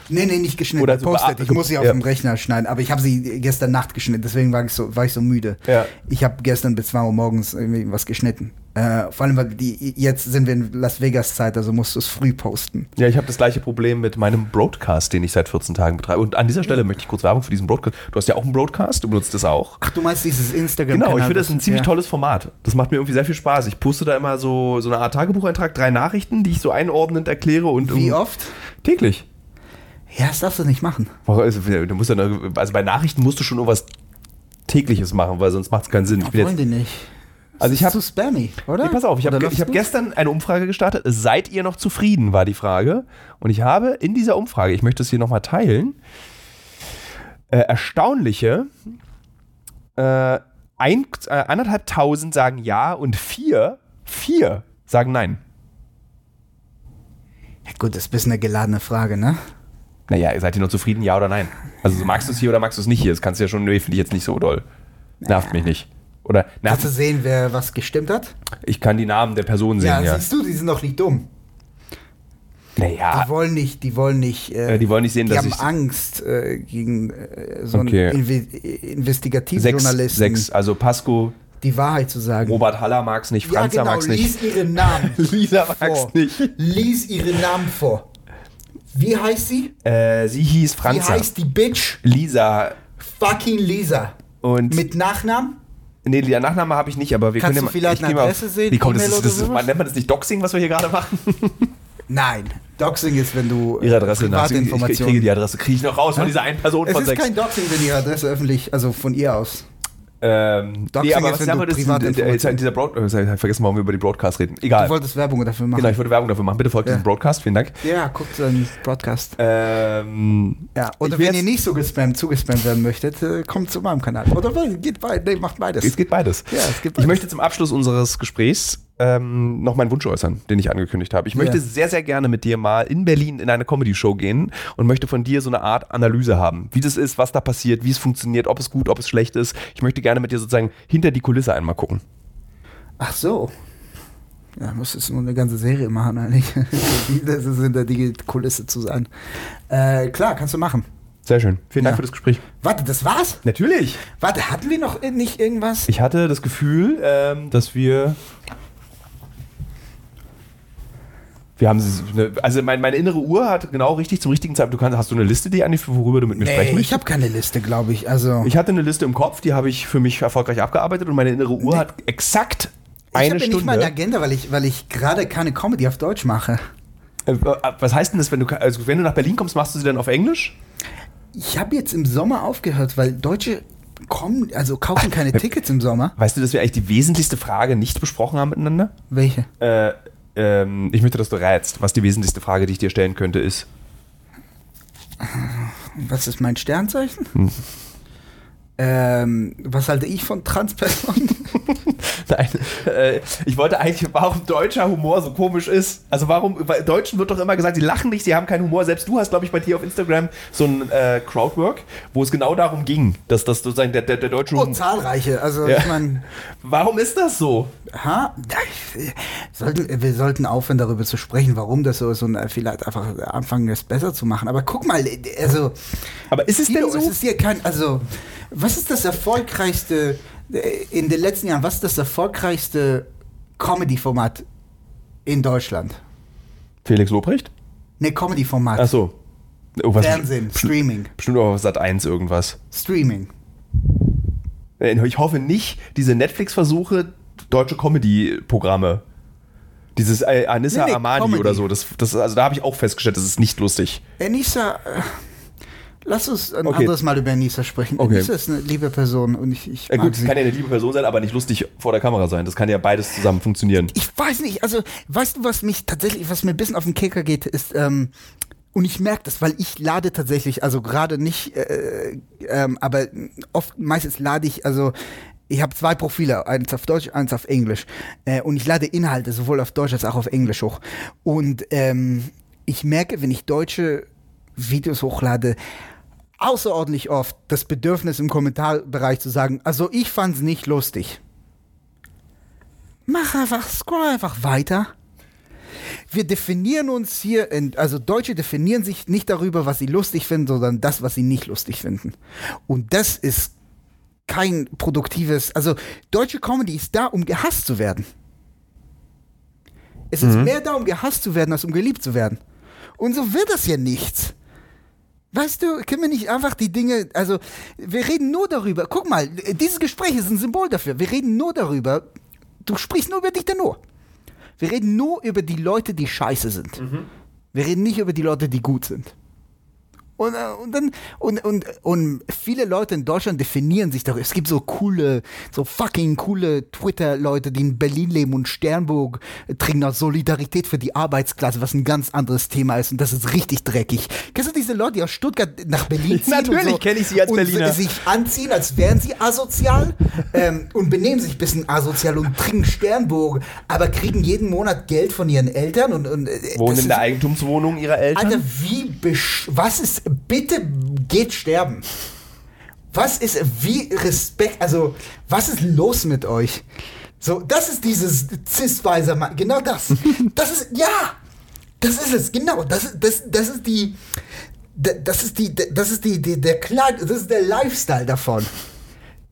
Nee, nee, nicht geschnitten, Oder gepostet. so Ich muss sie auf ja. dem Rechner schneiden, aber ich habe sie gestern Nacht geschnitten, deswegen war ich so, war ich so müde. Ja. Ich habe gestern bis 2 Uhr morgens irgendwie was geschnitten. Äh, vor allem, weil die, jetzt sind wir in Las Vegas Zeit, also musst du es früh posten. Ja, ich habe das gleiche Problem mit meinem Broadcast, den ich seit 14 Tagen betreibe. Und an dieser Stelle möchte ich kurz Werbung für diesen Broadcast. Du hast ja auch einen Broadcast, du benutzt das auch. Ach, du meinst dieses Instagram? Genau, ich finde das ein ziemlich ja. tolles Format. Das macht mir irgendwie sehr viel Spaß. Ich poste da immer so, so eine Art Tagebucheintrag, drei Nachrichten, die ich so einordnend erkläre und Wie oft? täglich. Ja, das darfst du nicht machen. Also, du musst ja, also bei Nachrichten musst du schon irgendwas tägliches machen, weil sonst macht es keinen Sinn. Ich bin Wollen jetzt, die nicht. Also ich Das hab- ist zu spammy, oder? Nee, pass auf, ich habe hab gestern eine Umfrage gestartet. Seid ihr noch zufrieden, war die Frage. Und ich habe in dieser Umfrage, ich möchte es hier nochmal teilen, äh, erstaunliche äh, ein, äh, anderthalbtausend sagen ja und vier, vier sagen nein. Ja, gut, das ist ein bisschen eine geladene Frage, ne? Naja, seid ihr noch zufrieden, ja oder nein? Also so, magst du es hier oder magst du es nicht hier? Das kannst du ja schon, nee, finde ich jetzt nicht so doll. Nervt mich nicht. Oder Kannst nervt du sehen, wer was gestimmt hat? Ich kann die Namen der Personen sehen, Ja, ja. siehst du, die sind doch nicht dumm. Naja, Die wollen nicht, die wollen nicht, äh, äh, die wollen nicht sehen, die dass haben ich Angst äh, gegen äh, so Okay. einen Inve sechs, Investigativjournalisten sechs, also Pasco, die Wahrheit zu sagen. Robert Haller mag es nicht, ja, Franzer genau, mag es nicht. lies ihren Namen Lisa mag's vor. nicht. Lies ihren Namen vor. Wie heißt sie? Äh, sie hieß Wie heißt die Bitch? Lisa. Fucking Lisa. Und Mit Nachnamen? Nee, der Nachname habe ich nicht, aber wir Kannst können du ja vielleicht ich eine mal Adresse sehen, Wie kommt das? Das oder sowas? nennt man das nicht Doxing, was wir hier gerade machen? Nein. Doxing ist, wenn du äh, Ihre Adresse private Ich, ich kriege die Adresse, kriege ich noch raus von dieser einen Person es von ist sechs. kein Doxing, wenn ihre Adresse öffentlich, also von ihr aus. Ähm, Doxing nee, aber ist, was wenn du äh, jetzt halt dieser Broad, äh, ich hab vergessen, warum wir über die Broadcast reden. Egal. Du wolltest Werbung dafür machen. Genau, ich wollte Werbung dafür machen. Bitte folgt Ja. diesem Broadcast, vielen Dank. Ja, guckt seinen Podcast. Ähm, Ja, oder ich wenn ihr nicht so gespammt, zugespammt werden möchtet, äh, kommt zu meinem Kanal. Oder geht bei, nee, macht beides. Es geht beides. Ja, es geht Ich beides. möchte zum Abschluss unseres Gesprächs ähm, noch meinen Wunsch äußern, den ich angekündigt habe. Ich möchte Ja. sehr, sehr gerne mit dir mal in Berlin in eine Comedy-Show gehen und möchte von dir so eine Art Analyse haben. Wie das ist, was da passiert, wie es funktioniert, ob es gut, ob es schlecht ist. Ich möchte gerne mit dir sozusagen hinter die Kulisse einmal gucken. Ach so. Ja, muss es nur eine ganze Serie machen eigentlich. das ist hinter die Kulisse zu sein. Äh, klar, kannst du machen. Sehr schön. Vielen Dank Ja. für das Gespräch. Warte, das war's? Natürlich. Warte, hatten wir noch nicht irgendwas? Ich hatte das Gefühl, ähm, dass wir. Wir haben eine, also mein, meine innere Uhr hat genau richtig zum richtigen Zeitpunkt. Du kannst, hast du eine Liste, die eigentlich worüber du mit mir sprechen Nee, möchtest? ich habe keine Liste, glaube ich. Also Ich hatte eine Liste im Kopf, die habe ich für mich erfolgreich abgearbeitet und meine innere Uhr Nee. hat exakt ich eine habe ja nicht mal eine Stunde. Agenda, weil ich, weil ich gerade keine Comedy auf Deutsch mache. Äh, was heißt denn das, wenn du, also wenn du nach Berlin kommst, machst du sie dann auf Englisch? Ich habe jetzt im Sommer aufgehört, weil Deutsche kommen, also kaufen keine Tickets im Sommer. Weißt du, dass wir eigentlich die wesentlichste Frage nicht besprochen haben miteinander? Welche? Äh, ähm, ich möchte, dass du rätst, was die wesentlichste Frage, die ich dir stellen könnte, ist. Was ist mein Sternzeichen? Hm. Ähm, was halte ich von Transpersonen? Nein, äh, ich wollte eigentlich, warum deutscher Humor so komisch ist. Also warum, bei Deutschen wird doch immer gesagt, sie lachen nicht, sie haben keinen Humor. Selbst du hast, glaube ich, bei dir auf Instagram so ein äh, Crowdwork, wo es genau darum ging, dass das sozusagen der, der, der deutsche Oh, Humor... zahlreiche. Also Ja. ich meine, Warum ist das so? ha, sollten, wir sollten aufhören, darüber zu sprechen, warum das so ist und äh, vielleicht einfach anfangen, es besser zu machen. Aber guck mal, also Aber ist es denn es so? ist hier kein, also, was ist das erfolgreichste äh, in den letzten Jahren, was ist das erfolgreichste Comedy-Format in Deutschland? Felix Lobrecht? Ne, Comedy-Format. Ach so. Oh, was Fernsehen, Streaming. Bestimmt auch Sat 1 irgendwas. Streaming. Äh, Ich hoffe nicht, diese Netflix-Versuche, deutsche Comedy-Programme. Dieses äh, Anissa Nee, nee, Amani Comedy. oder so, das, das, also da habe ich auch festgestellt, das ist nicht lustig. Enisa, äh, lass uns ein Okay. anderes Mal über Enisa sprechen. Okay. Enisa ist eine liebe Person und ich, ich Ja, mag gut, sie. kann ja eine liebe Person sein, aber nicht lustig vor der Kamera sein. Das kann ja beides zusammen funktionieren. ich weiß nicht, also weißt du, was mich tatsächlich, was mir ein bisschen auf den Kicker geht, ist, ähm, und ich merke das, weil ich lade tatsächlich, also gerade nicht, äh, ähm, aber oft, meistens lade ich, also ich habe zwei Profile, eins auf Deutsch, eins auf Englisch. Äh, und ich lade Inhalte sowohl auf Deutsch als auch auf Englisch hoch. Und ähm, ich merke, wenn ich deutsche Videos hochlade, außerordentlich oft das Bedürfnis im Kommentarbereich zu sagen, also ich fand's nicht lustig. Mach einfach, scroll einfach weiter. Wir definieren uns hier, in, also Deutsche definieren sich nicht darüber, was sie lustig finden, sondern das, was sie nicht lustig finden. Und das ist kein produktives, also deutsche Comedy ist da, um gehasst zu werden. Es ist mehr da, um gehasst zu werden, als um geliebt zu werden. Und so wird das ja nichts. Weißt du, können wir nicht einfach die Dinge, also wir reden nur darüber, guck mal, dieses Gespräch ist ein Symbol dafür, wir reden nur darüber, du sprichst nur über dich denn nur. Wir reden nur über die Leute, die scheiße sind. Wir reden nicht über die Leute, die gut sind. Und, äh, und dann, und, und, und viele Leute in Deutschland definieren sich darüber. Es gibt so coole, so fucking coole Twitter-Leute, die in Berlin leben und Sternburg äh, trinken aus Solidarität für die Arbeitsklasse, was ein ganz anderes Thema ist. Und das ist richtig dreckig. Kennst du diese Leute, die aus Stuttgart nach Berlin ziehen? Natürlich und so, kenn ich sie als und Berliner. sich anziehen, als wären sie asozial ähm, und benehmen sich ein bisschen asozial und trinken Sternburg, aber kriegen jeden Monat Geld von ihren Eltern und, und äh, Wohnen in der Eigentumswohnung ihrer Eltern? Alter, wie besch was ist bitte geht sterben. Was ist wie Respekt, also was ist los mit euch? So, das ist dieses cis-weiser Mann, genau das. Das ist ja, das ist es, genau, das ist das das ist die da- das ist die das ist die, die der Kleid, das ist der Lifestyle davon.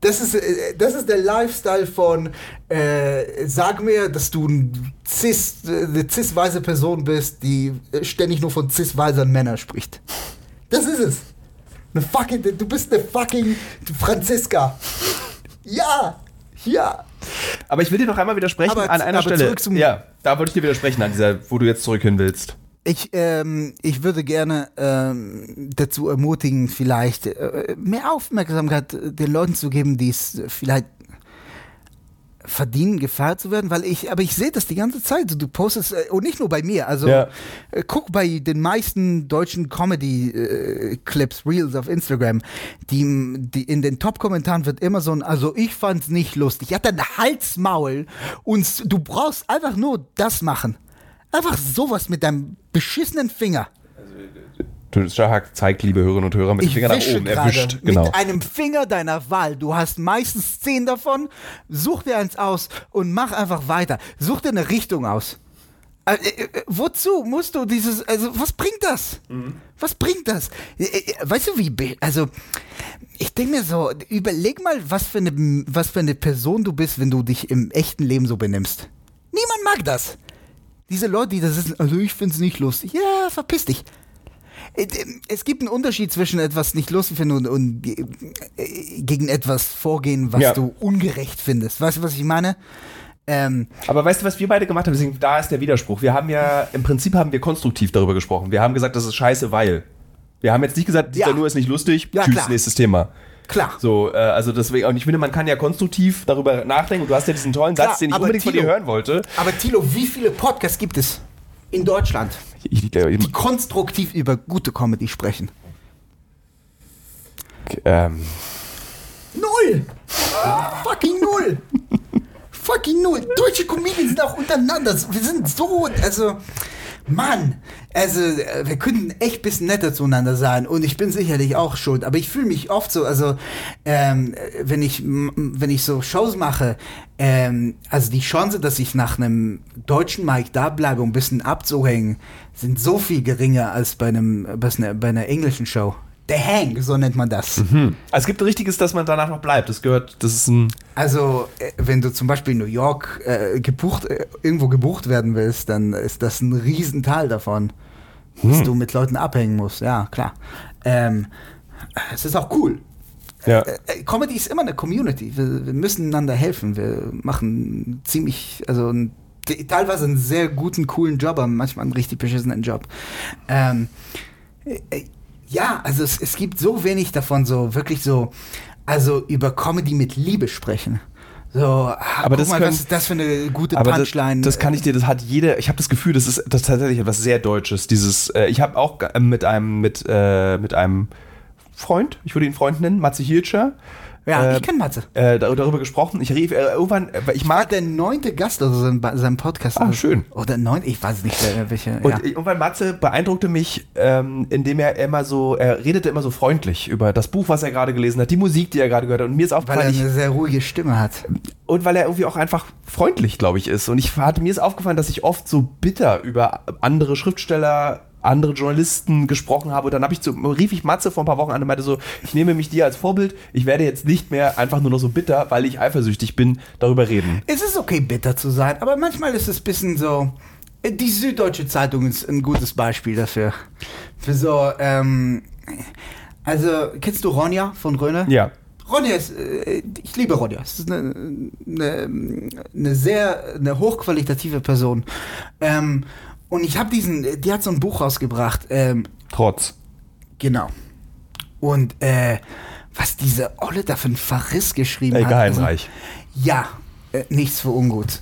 Das ist, äh, das ist der Lifestyle von, äh, sag mir, dass du ein cis, äh, eine cis-weise Person bist, die äh, ständig nur von cis-weiseren Männern spricht. Das ist es. Eine fucking, du bist eine fucking Franziska. Ja, ja. Aber ich will dir noch einmal widersprechen Aber- an einer aber Stelle. zurück zum- ja, da wollte ich dir widersprechen, an dieser, wo du jetzt zurück hin willst. Ich, ähm, ich würde gerne ähm, dazu ermutigen, vielleicht äh, mehr Aufmerksamkeit den Leuten zu geben, die es vielleicht verdienen, gefeiert zu werden, weil ich, aber ich sehe das die ganze Zeit. Du postest, äh, und nicht nur bei mir, also Ja. äh, guck bei den meisten deutschen Comedy-Clips, Reels auf Instagram, die, die in den Top-Kommentaren wird immer so ein, also ich fand's nicht lustig. Ja, dein Halsmaul und du brauchst einfach nur das machen. Einfach sowas mit deinem beschissenen Finger. Shahak zeigt, liebe Hörerinnen und Hörer, mit dem Ich Finger nach oben. Er gerade wischt, genau. mit einem Finger deiner Wahl. Du hast meistens zehn davon. Such dir eins aus und mach einfach weiter. Such dir eine Richtung aus. Äh, äh, äh, wozu musst du dieses, also was bringt das? Mhm. Was bringt das? Äh, äh, weißt du wie, also ich denke mir so, überleg mal, was für, eine, was für eine Person du bist, wenn du dich im echten Leben so benimmst. Niemand mag das. Diese Leute, die da sitzen, also ich find's nicht lustig. Ja, verpiss dich. Äh, Es gibt einen Unterschied zwischen etwas nicht lustig finden und, und äh, gegen etwas vorgehen, was Ja. du ungerecht findest. Weißt du, was ich meine? Ähm, Aber weißt du, was wir beide gemacht haben? Deswegen, da ist der Widerspruch. Wir haben ja, im Prinzip haben wir konstruktiv darüber gesprochen. Wir haben gesagt, das ist scheiße, weil. Wir haben jetzt nicht gesagt, Ja. dieser nur ist nicht lustig, Ja, tschüss, klar. nächstes Thema. klar. So, äh, also deswegen, und ich finde, man kann ja konstruktiv darüber nachdenken. Und du hast ja diesen tollen Klar, Satz, den ich unbedingt von Tilo- dir hören wollte. Aber Tilo, wie viele Podcasts gibt es in Deutschland, Ich, ich, die konstruktiv über gute Comedy sprechen? ähm, Null! Fucking null! Fucking null! Deutsche Comedians sind auch untereinander. Wir sind so, also, Mann, also, äh, wir könnten echt ein bisschen netter zueinander sein und ich bin sicherlich auch schuld, aber ich fühle mich oft so, also, ähm, wenn ich, wenn ich so Shows mache, ähm, also die Chance, dass ich nach einem deutschen Mic da bleibe, um ein bisschen abzuhängen, sind so viel geringer als bei einem, einer, bei einer englischen Show. Der Hang, so nennt man das. also es gibt ein richtiges, dass man danach noch bleibt. Das gehört, das ist ein. Also, äh, wenn du zum Beispiel in New York äh, gebucht, äh, irgendwo gebucht werden willst, dann ist das ein Riesenteil davon, dass du mit Leuten abhängen musst. Ja, klar. Ähm, es ist auch cool. Ja. Äh, Comedy ist immer eine Community. Wir, wir müssen einander helfen. Wir machen ziemlich, also te- teilweise einen sehr guten, coolen Job, aber manchmal einen richtig beschissenen Job. Ähm, äh, äh, ja, also es, es gibt so wenig davon, so wirklich so, also über Comedy mit Liebe sprechen. So, ah, Aber guck das mal, können- was ist das für eine gute Aber das, Punchline? das kann ich dir, das hat jede, ich habe das Gefühl, das ist, das ist tatsächlich etwas sehr Deutsches. Dieses, äh, ich habe auch äh, mit einem, mit, äh, mit einem Freund, ich würde ihn Freund nennen, Matze Hilscher, ja, äh, ich kenne Matze. äh, dar- darüber gesprochen. Ich rief äh, irgendwann, äh, ich mag der neunte Gast aus seinem, Ba- seinem Podcast. Ah, schön. Oder neun, ich weiß nicht, wer- welche. Und ja. irgendwann Matze beeindruckte mich, ähm, indem er immer so, er redete immer so freundlich über das Buch, was er gerade gelesen hat, die Musik, die er gerade gehört hat. Und mir ist Weil er aufgefallen, ich, eine sehr ruhige Stimme hat. und weil er irgendwie auch einfach freundlich, glaube ich, ist. Und ich hatte mir ist aufgefallen, dass ich oft so bitter über andere Schriftsteller, andere Journalisten gesprochen habe. Und dann habe ich zu, rief ich Matze vor ein paar Wochen an und meinte so, ich nehme mich dir als Vorbild. Ich werde jetzt nicht mehr einfach nur noch so bitter, weil ich eifersüchtig bin, darüber reden. Es ist okay, bitter zu sein, aber manchmal ist es ein bisschen so. äh, Die Süddeutsche Zeitung ist ein gutes Beispiel dafür. Für so, ähm, also, kennst du Ronja von Röne? Ja. Ronja ist, äh, ich liebe Ronja. Es ist eine, eine, eine sehr, eine hochqualitative Person. Ähm, und ich habe diesen, die hat so ein Buch rausgebracht, ähm, Trotz. Genau. Und äh, was diese Olle da für ein Verriss geschrieben Ey, hat. Geheimreich. Also, ja, äh, nichts für ungut.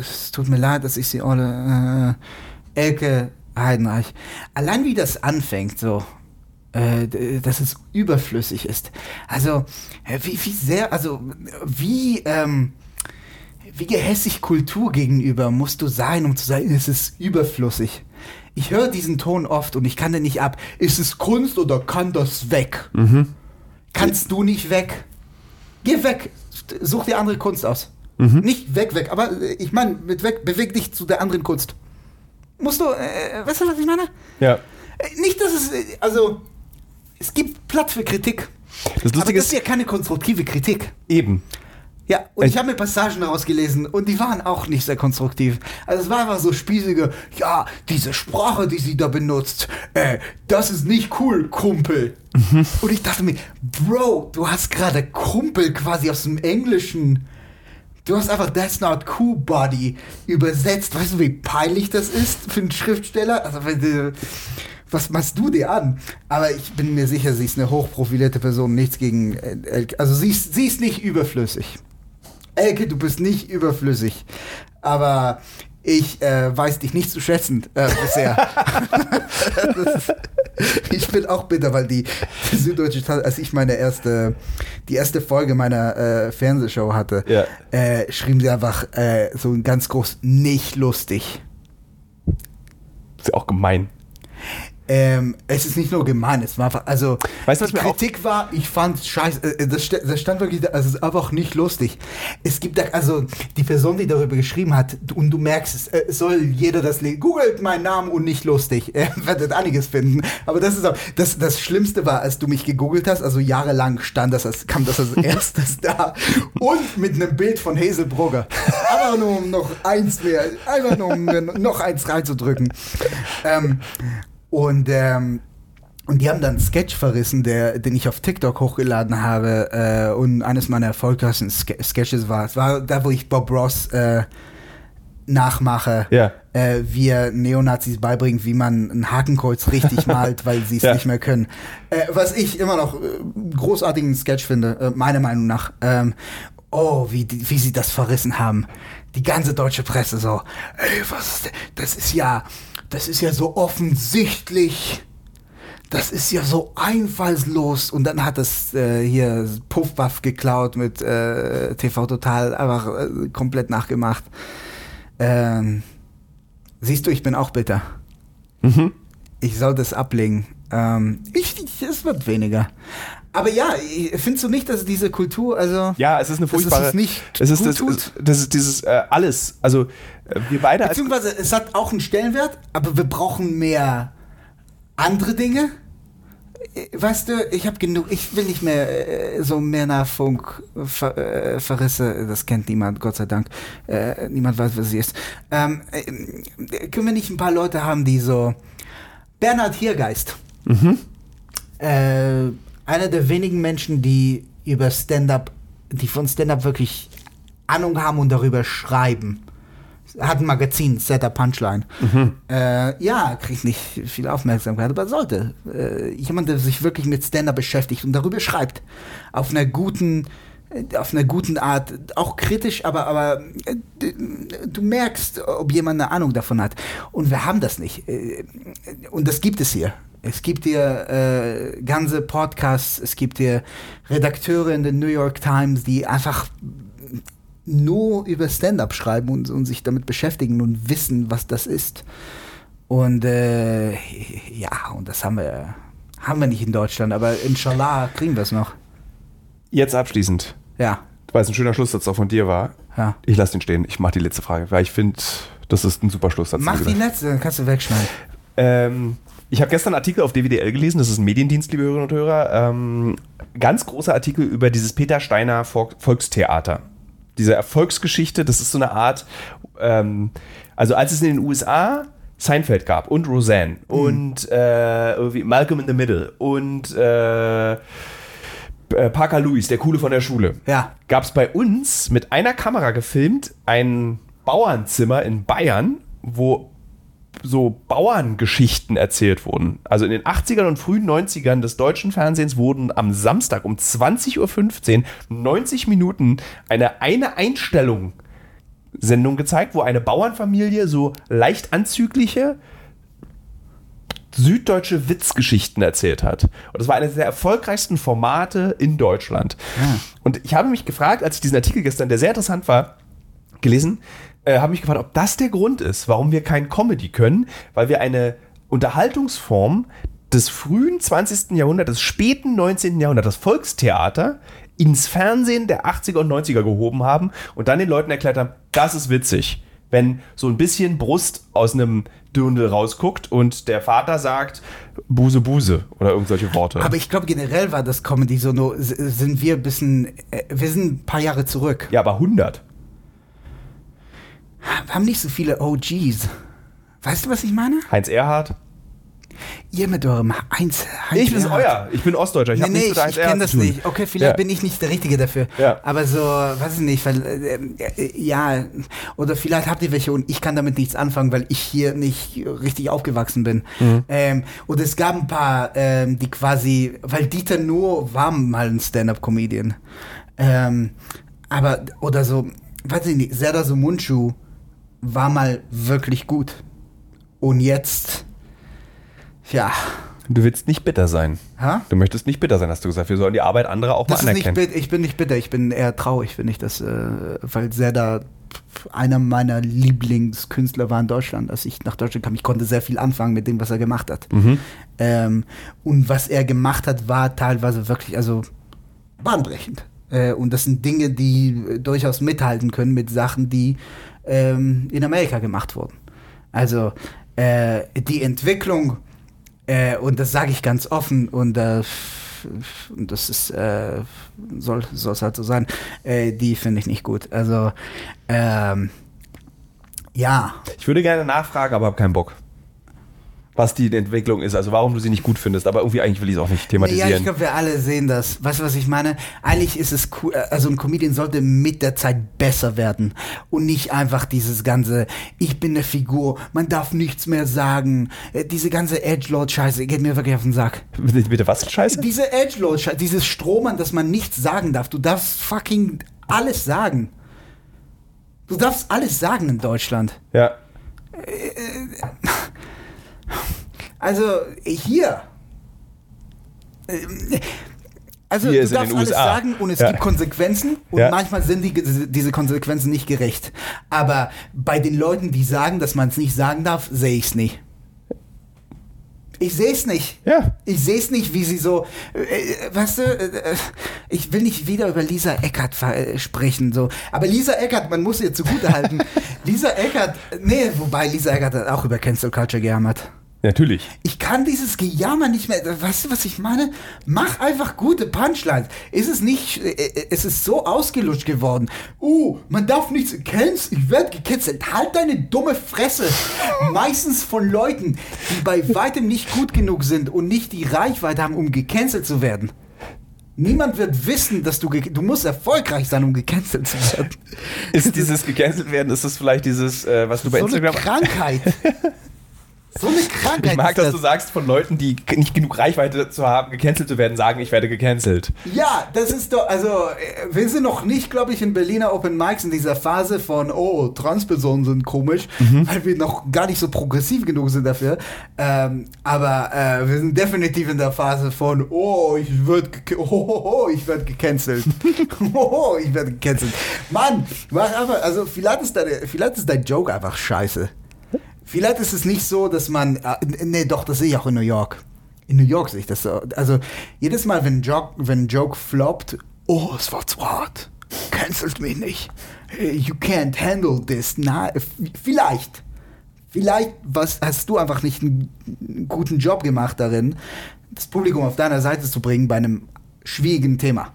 Es tut mir leid, dass ich sie Olle. Äh, Elke Heidenreich. Allein wie das anfängt, so. Äh, dass es überflüssig ist. Also, äh, wie, wie sehr, also, wie, ähm, wie gehässig Kultur gegenüber musst du sein, um zu sagen, es ist überflüssig. Ich höre diesen Ton oft und ich kann den nicht ab. Ist es Kunst oder kann das weg? Kannst du nicht weg? Geh weg. Such dir andere Kunst aus. Nicht weg, weg. Aber äh, ich meine, mit weg, beweg dich zu der anderen Kunst. Musst du, äh, weißt du, was ich meine? Ja. Äh, Nicht, dass es, äh, also, es gibt Platz für Kritik. Das aber Lustige das ist ist ja keine konstruktive Kritik. eben. Ja, und ich habe mir Passagen daraus gelesen und die waren auch nicht sehr konstruktiv. Also es war einfach so spießige, ja, diese Sprache, die sie da benutzt, äh, das ist nicht cool, Kumpel. Mhm. Und ich dachte mir, Bro, du hast gerade Kumpel quasi aus dem Englischen. Du hast einfach That's not cool, Buddy übersetzt. Weißt du, wie peinlich das ist für einen Schriftsteller? Also, was machst du dir an? Aber ich bin mir sicher, sie ist eine hochprofilierte Person, nichts gegen. äh. Also, sie ist, sie ist nicht überflüssig. Elke, du bist nicht überflüssig. Aber ich äh, weiß dich nicht zu schätzen äh, bisher. ist, ich bin auch bitter, weil die, die Süddeutsche als ich meine erste, die erste Folge meiner äh, Fernsehshow hatte, ja. äh, schrieben sie einfach äh, so ganz groß nicht lustig. ist ja auch gemein. Ähm, es ist nicht nur gemein, es war einfach, also weißt du, was die Kritik war, ich fand scheiße, äh, das, das, stand wirklich, da, also es ist einfach nicht lustig. Es gibt da, also die Person, die darüber geschrieben hat, und du merkst es, äh, soll jeder das lesen, googelt meinen Namen und nicht lustig, ihr werdet einiges finden. Aber das ist auch, das, das Schlimmste war, als du mich gegoogelt hast, also jahrelang stand das, als, kam das als erstes da und mit einem Bild von Hazel Brugger. Einfach nur um noch eins mehr, einfach nur um noch eins reinzudrücken. Ähm, und, ähm, und die haben dann einen Sketch verrissen, der, den ich auf TikTok hochgeladen habe. Äh, und eines meiner erfolgreichsten Ske Sketches war, es war da, wo ich Bob Ross äh, nachmache, ja. äh, wie er Neonazis beibringt, wie man ein Hakenkreuz richtig malt, weil sie es ja. nicht mehr können. Äh, was ich immer noch äh, großartigen Sketch finde, äh, meiner Meinung nach. Ähm, oh, wie, wie sie das verrissen haben. Die ganze deutsche Presse so, ey, was ist denn? Das ist ja, das ist ja so offensichtlich. Das ist ja so einfallslos. Und dann hat es äh, hier Puffbuff geklaut mit äh, TV Total, einfach äh, komplett nachgemacht. Ähm, siehst du, ich bin auch bitter. Mhm. Ich soll das ablegen. Ähm, ich, ich, es wird weniger. Aber ja, findest du nicht, dass diese Kultur, also. Ja, es ist eine furchtbare. Es nicht es ist das, tut? das ist dieses äh, alles. Also, äh, wir beide. Beziehungsweise, es hat auch einen Stellenwert, aber wir brauchen mehr andere Dinge. Äh, weißt du, ich habe genug, ich will nicht mehr äh, so Männerfunk ver, äh, Verrisse, das kennt niemand, Gott sei Dank. Äh, niemand weiß, was sie ist. Ähm, äh, können wir nicht ein paar Leute haben, die so. Bernhard Hiergeist. Mhm. Einer der wenigen Menschen, die über Stand-up, die von Stand-up wirklich Ahnung haben und darüber schreiben. Hat ein Magazin, Setup Punchline. Mhm. Äh, ja, kriegt nicht viel Aufmerksamkeit, aber sollte. Äh, jemand, der sich wirklich mit Stand-up beschäftigt und darüber schreibt. Auf einer guten, äh, auf einer guten Art, auch kritisch, aber, aber äh, du merkst, ob jemand eine Ahnung davon hat. Und wir haben das nicht. Äh, und das gibt es hier. Es gibt hier äh, ganze Podcasts, es gibt hier Redakteure in den New York Times, die einfach nur über Stand-up schreiben und, und, sich damit beschäftigen und wissen, was das ist. Und äh, ja, und das haben wir, haben wir nicht in Deutschland, aber inshallah kriegen wir es noch. Jetzt abschließend. Ja. Weil es ein schöner Schlusssatz auch von dir war. Ja. Ich lasse den stehen. Ich mache die letzte Frage, weil ich finde, das ist ein super Schlusssatz. Mach die letzte, dann kannst du wegschneiden. Ähm, ich habe gestern einen Artikel auf DWDL gelesen, das ist ein Mediendienst, liebe Hörerinnen und Hörer. Ähm, ganz großer Artikel über dieses Peter Steiner Volkstheater. Diese Erfolgsgeschichte, das ist so eine Art, ähm, also als es in den USA Seinfeld gab und Roseanne mhm. und äh, Malcolm in the Middle und äh, äh, Parker Lewis, der Coole von der Schule, ja. gab es bei uns mit einer Kamera gefilmt ein Bauernzimmer in Bayern, wo so Bauerngeschichten erzählt wurden. Also in den 80ern und frühen 90ern des deutschen Fernsehens wurden am Samstag um 20.15 Uhr 90 Minuten eine eine Einstellung Sendung gezeigt, wo eine Bauernfamilie so leicht anzügliche süddeutsche Witzgeschichten erzählt hat. Und das war eines der erfolgreichsten Formate in Deutschland. Ja. Und ich habe mich gefragt, als ich diesen Artikel gestern, der sehr interessant war, gelesen, äh, habe mich gefragt, ob das der Grund ist, warum wir kein Comedy können, weil wir eine Unterhaltungsform des frühen 20. Jahrhunderts, des späten 19. Jahrhunderts, das Volkstheater, ins Fernsehen der 80er und 90er gehoben haben und dann den Leuten erklärt haben, das ist witzig. Wenn so ein bisschen Brust aus einem Dirndl rausguckt und der Vater sagt Buse Buse oder irgendwelche Worte. Aber ich glaube generell war das Comedy so, nur, sind wir ein bisschen, äh, wir sind ein paar Jahre zurück. Ja, aber 100. Wir haben nicht so viele OGs. Weißt du, was ich meine? Heinz Erhardt. Ihr mit eurem Heinz. Heinz ich bin euer. Ich bin Ostdeutscher. Ich nee, nee, ich, ich kenne das nicht. Okay, vielleicht ja. bin ich nicht der Richtige dafür. Ja. Aber so, weiß ich nicht, weil, äh, äh, ja, oder vielleicht habt ihr welche und ich kann damit nichts anfangen, weil ich hier nicht richtig aufgewachsen bin. Mhm. Ähm, und es gab ein paar, ähm, die quasi, weil Dieter Nuhr war mal ein Stand-Up-Comedian. Ähm, aber, oder so, weiß ich nicht, Serdar Sumunchu war mal wirklich gut. Und jetzt, ja. Du willst nicht bitter sein. Ha? Du möchtest nicht bitter sein, hast du gesagt. Wir sollen die Arbeit anderer auch Das mal nicht anerkennen. bitter, ich bin nicht bitter, ich bin eher traurig, finde ich, dass, äh, weil Serdar einer meiner Lieblingskünstler war in Deutschland. Als ich nach Deutschland kam, ich konnte sehr viel anfangen mit dem, was er gemacht hat. Mhm. Ähm, und was er gemacht hat, war teilweise wirklich, also bahnbrechend. Äh, und das sind Dinge, die äh, durchaus mithalten können mit Sachen, die ähm, in Amerika gemacht wurden. Also äh, die Entwicklung, äh, und das sage ich ganz offen, und das ist, äh, soll es halt so sein, äh, die finde ich nicht gut. Also, ähm, ja, Ich würde gerne nachfragen, aber habe keinen Bock. Was die Entwicklung ist, also warum du sie nicht gut findest, aber irgendwie eigentlich will ich es auch nicht Ja, thematisieren. ich glaube, wir alle sehen das. Weißt du, was ich meine? Eigentlich ist es cool, also ein Comedian sollte mit der Zeit besser werden und nicht einfach dieses ganze, ich bin eine Figur, man darf nichts mehr sagen. Äh, Diese ganze Edgelord-Scheiße geht mir wirklich auf den Sack. bitte, bitte was? Scheiße? Diese Edgelord-Scheiße, dieses Strohmann, dass man nichts sagen darf. Du darfst fucking alles sagen. Du darfst alles sagen in Deutschland. Ja. Also hier. Also Hier du darfst alles USA. sagen und es Ja. gibt Konsequenzen und Ja. manchmal sind die, diese Konsequenzen nicht gerecht. Aber bei den Leuten, die sagen, dass man es nicht sagen darf, sehe ich es nicht. Ich sehe es nicht. Ja. Ich sehe es nicht, wie sie so, äh, äh, weißt du, äh, äh, ich will nicht wieder über Lisa Eckert äh, sprechen, so. Aber Lisa Eckert, man muss ihr zugutehalten. Lisa Eckert, nee, wobei Lisa Eckert hat auch über Cancel Culture gejammert. Natürlich. Ich kann dieses Gejammer nicht mehr. Weißt du, was ich meine? Mach einfach gute Punchlines. Ist es nicht. äh, äh, Es ist so ausgelutscht geworden. Uh, man darf nichts. Kennst? Ich werde gekitzelt. Halt deine dumme Fresse. Meistens von Leuten, die bei weitem nicht gut genug sind und nicht die Reichweite haben, um gecancelt zu werden. Niemand wird wissen, dass du. Du musst erfolgreich sein, um gecancelt zu werden. Ist dieses gecancelt werden, ist das vielleicht dieses, äh, was du bei so eine Instagram. Krankheit. So eine Krankheit. Ich mag, dass das. du sagst, von Leuten, die nicht genug Reichweite zu haben, gecancelt zu werden, sagen, ich werde gecancelt. Ja, das ist doch, also äh, wir sind noch nicht, glaube ich, in Berliner Open Mics in dieser Phase von, oh, Transpersonen sind komisch, weil wir noch gar nicht so progressiv genug sind dafür. Ähm, aber äh, wir sind definitiv in der Phase von, oh, ich werde oh, oh, oh, ich werd gecancelt. oh, oh, ich werde gecancelt. Mann, mach einfach, also vielleicht ist, deine, vielleicht ist dein Joke einfach scheiße. Vielleicht ist es nicht so, dass man. Äh, nee, doch, das sehe ich auch in New York. In New York sehe ich das so. Also, jedes Mal, wenn ein Joke, wenn Joke floppt, oh, es war zu hart. Cancelt mich nicht. Hey, You can't handle this. Na, vielleicht. Vielleicht was, hast du einfach nicht einen, guten Job gemacht darin, das Publikum auf deiner Seite zu bringen bei einem schwierigen Thema.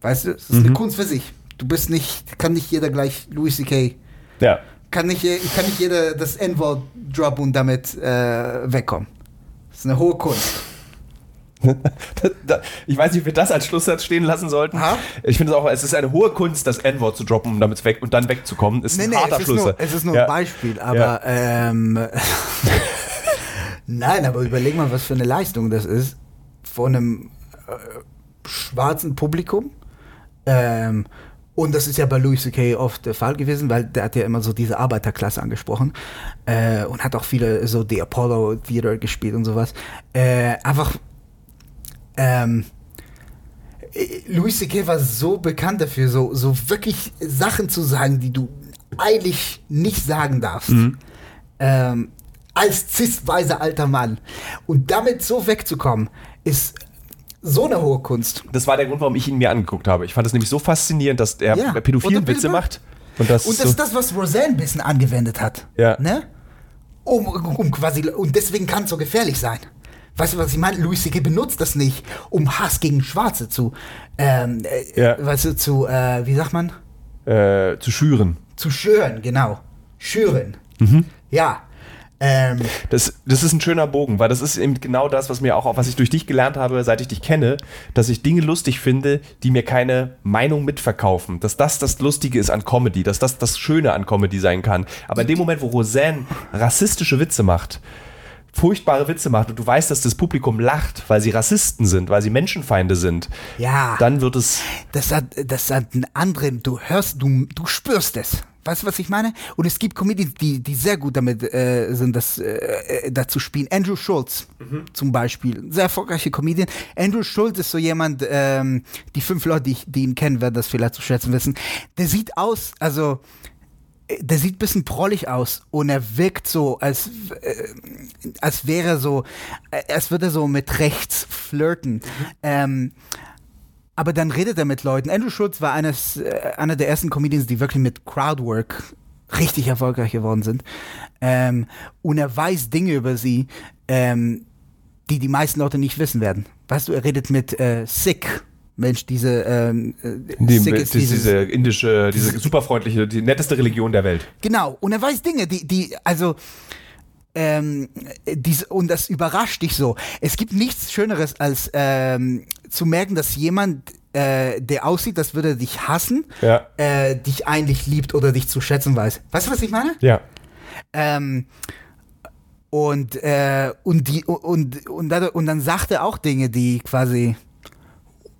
Weißt du, es ist eine Kunst für sich. Du bist nicht, kann nicht jeder gleich Louis C.K Ja. Kann nicht, kann nicht jeder das N-Wort droppen und damit äh, wegkommen. Das ist eine hohe Kunst. Ich weiß nicht, ob wir das als Schlusssatz stehen lassen sollten. Aha. Ich finde es auch, es ist eine hohe Kunst, das N-Wort zu droppen, um damit weg und dann wegzukommen. Ist ein harter es, ist Schluss. nur, es ist nur ja. ein Beispiel, aber ähm, nein, aber überleg mal, was für eine Leistung das ist von einem äh, schwarzen Publikum. Ähm, und das ist ja bei Louis C.K. oft der Fall gewesen, weil der hat ja immer so diese Arbeiterklasse angesprochen äh, und hat auch viele so The Apollo Theater gespielt und sowas. Äh, einfach ähm, äh, Louis C.K. war so bekannt dafür, so, so wirklich Sachen zu sagen, die du eigentlich nicht sagen darfst. Ähm, als cis-weiser alter Mann. Und damit so wegzukommen, ist so eine hohe Kunst. Das war der Grund, warum ich ihn mir angeguckt habe. Ich fand es nämlich so faszinierend, dass er Ja. pädophilen Witze macht. Und das, Und das so, ist das, was Roseanne ein bisschen angewendet hat. Ja. Ne? Um, um quasi, und deswegen kann es so gefährlich sein. Weißt du, was ich meine? Louis C.K. benutzt das nicht, um Hass gegen Schwarze zu, ähm, äh, Ja. weißt du, zu, äh, wie sagt man? äh, zu schüren. Zu schüren, genau. Schüren. Mhm. Ja. Ähm, Das, das ist ein schöner Bogen, weil das ist eben genau das, was mir auch, was ich durch dich gelernt habe, seit ich dich kenne, dass ich Dinge lustig finde, die mir keine Meinung mitverkaufen. Dass das das Lustige ist an Comedy, dass das das Schöne an Comedy sein kann. Aber in dem Moment, wo Roseanne rassistische Witze macht, furchtbare Witze macht und du weißt, dass das Publikum lacht, weil sie Rassisten sind, weil sie Menschenfeinde sind, Ja. dann wird es. das hat, das hat einen anderen, du hörst, du, du spürst es. Weißt du, was ich meine? Und es gibt Comedians, die, die sehr gut damit äh, sind, das äh, äh, dazu spielen. Andrew Schulz zum Beispiel, sehr erfolgreicher Comedian. Andrew Schulz ist so jemand, ähm, die fünf Leute, die, ich, die ihn kennen, werden das vielleicht zu schätzen wissen. Der sieht aus, also äh, der sieht ein bisschen prollig aus und er wirkt so, als, äh, als wäre so, äh, als würde er so mit rechts flirten. Ähm, aber dann redet er mit Leuten. Andrew Schultz war eines, äh, einer der ersten Comedians, die wirklich mit Crowdwork richtig erfolgreich geworden sind. Ähm, und er weiß Dinge über sie, ähm, die die meisten Leute nicht wissen werden. Weißt du, er redet mit äh, Sikh. Mensch, diese ähm, äh, Die, Sikh ist dieses- diese indische, diese superfreundliche, die netteste Religion der Welt. Genau, und er weiß Dinge, die, die, also, ähm, dies, und das überrascht dich so. Es gibt nichts Schöneres, als ähm, zu merken, dass jemand, äh, der aussieht, als würde er dich hassen, Ja. äh, dich eigentlich liebt oder dich zu schätzen weiß. Weißt du, was ich meine? Ja. Ähm, und, äh, und, die, und, und, und dann sagt er auch Dinge, die quasi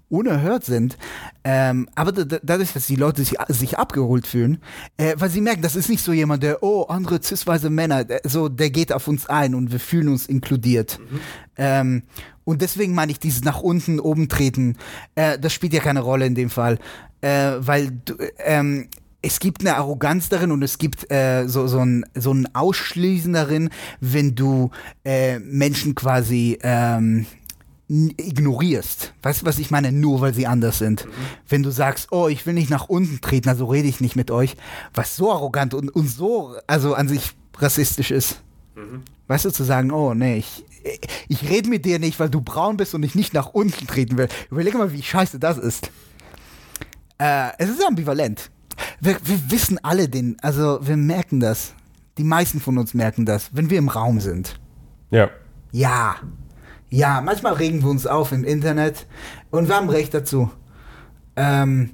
unerhört sind. Ähm, aber da- da- dadurch, dass die Leute sich, sich abgeholt fühlen, äh, weil sie merken, das ist nicht so jemand, der, oh, andere cisweise Männer, der, so, der geht auf uns ein und wir fühlen uns inkludiert. Ähm, und deswegen meine ich, dieses nach unten, oben treten, äh, das spielt ja keine Rolle in dem Fall. Äh, weil du, ähm, es gibt eine Arroganz darin und es gibt äh, so, so, ein, so ein Ausschließen darin, wenn du äh, Menschen quasi ähm, ignorierst. Weißt du, was ich meine? Nur weil sie anders sind. Wenn du sagst, oh, ich will nicht nach unten treten, also rede ich nicht mit euch, was so arrogant und, und so, also an sich rassistisch ist. Weißt du, zu sagen, oh, nee, ich, ich rede mit dir nicht, weil du braun bist und ich nicht nach unten treten will. Überleg mal, wie scheiße das ist. Äh, es ist ambivalent. Wir, wir wissen alle den, also wir merken das. Die meisten von uns merken das, wenn wir im Raum sind. Ja. Ja. Ja, manchmal regen wir uns auf im Internet und wir haben Recht dazu. Ähm,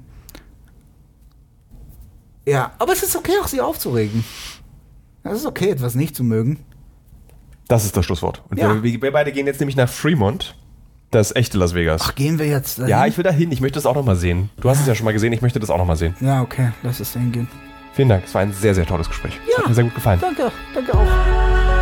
ja, aber es ist okay, auch sie aufzuregen. Es ist okay, etwas nicht zu mögen. Das ist das Schlusswort. Und Ja. wir, wir beide gehen jetzt nämlich nach Fremont, das echte Las Vegas. Ach, gehen wir jetzt dahin? ja, ich will da hin. Ich möchte das auch nochmal sehen. Du hast es ja schon mal gesehen. Ich möchte das auch nochmal sehen. Ja, okay, lass es hingehen. Vielen Dank. Es war ein sehr, sehr tolles Gespräch. Es Ja. hat mir sehr gut gefallen. Danke, danke auch.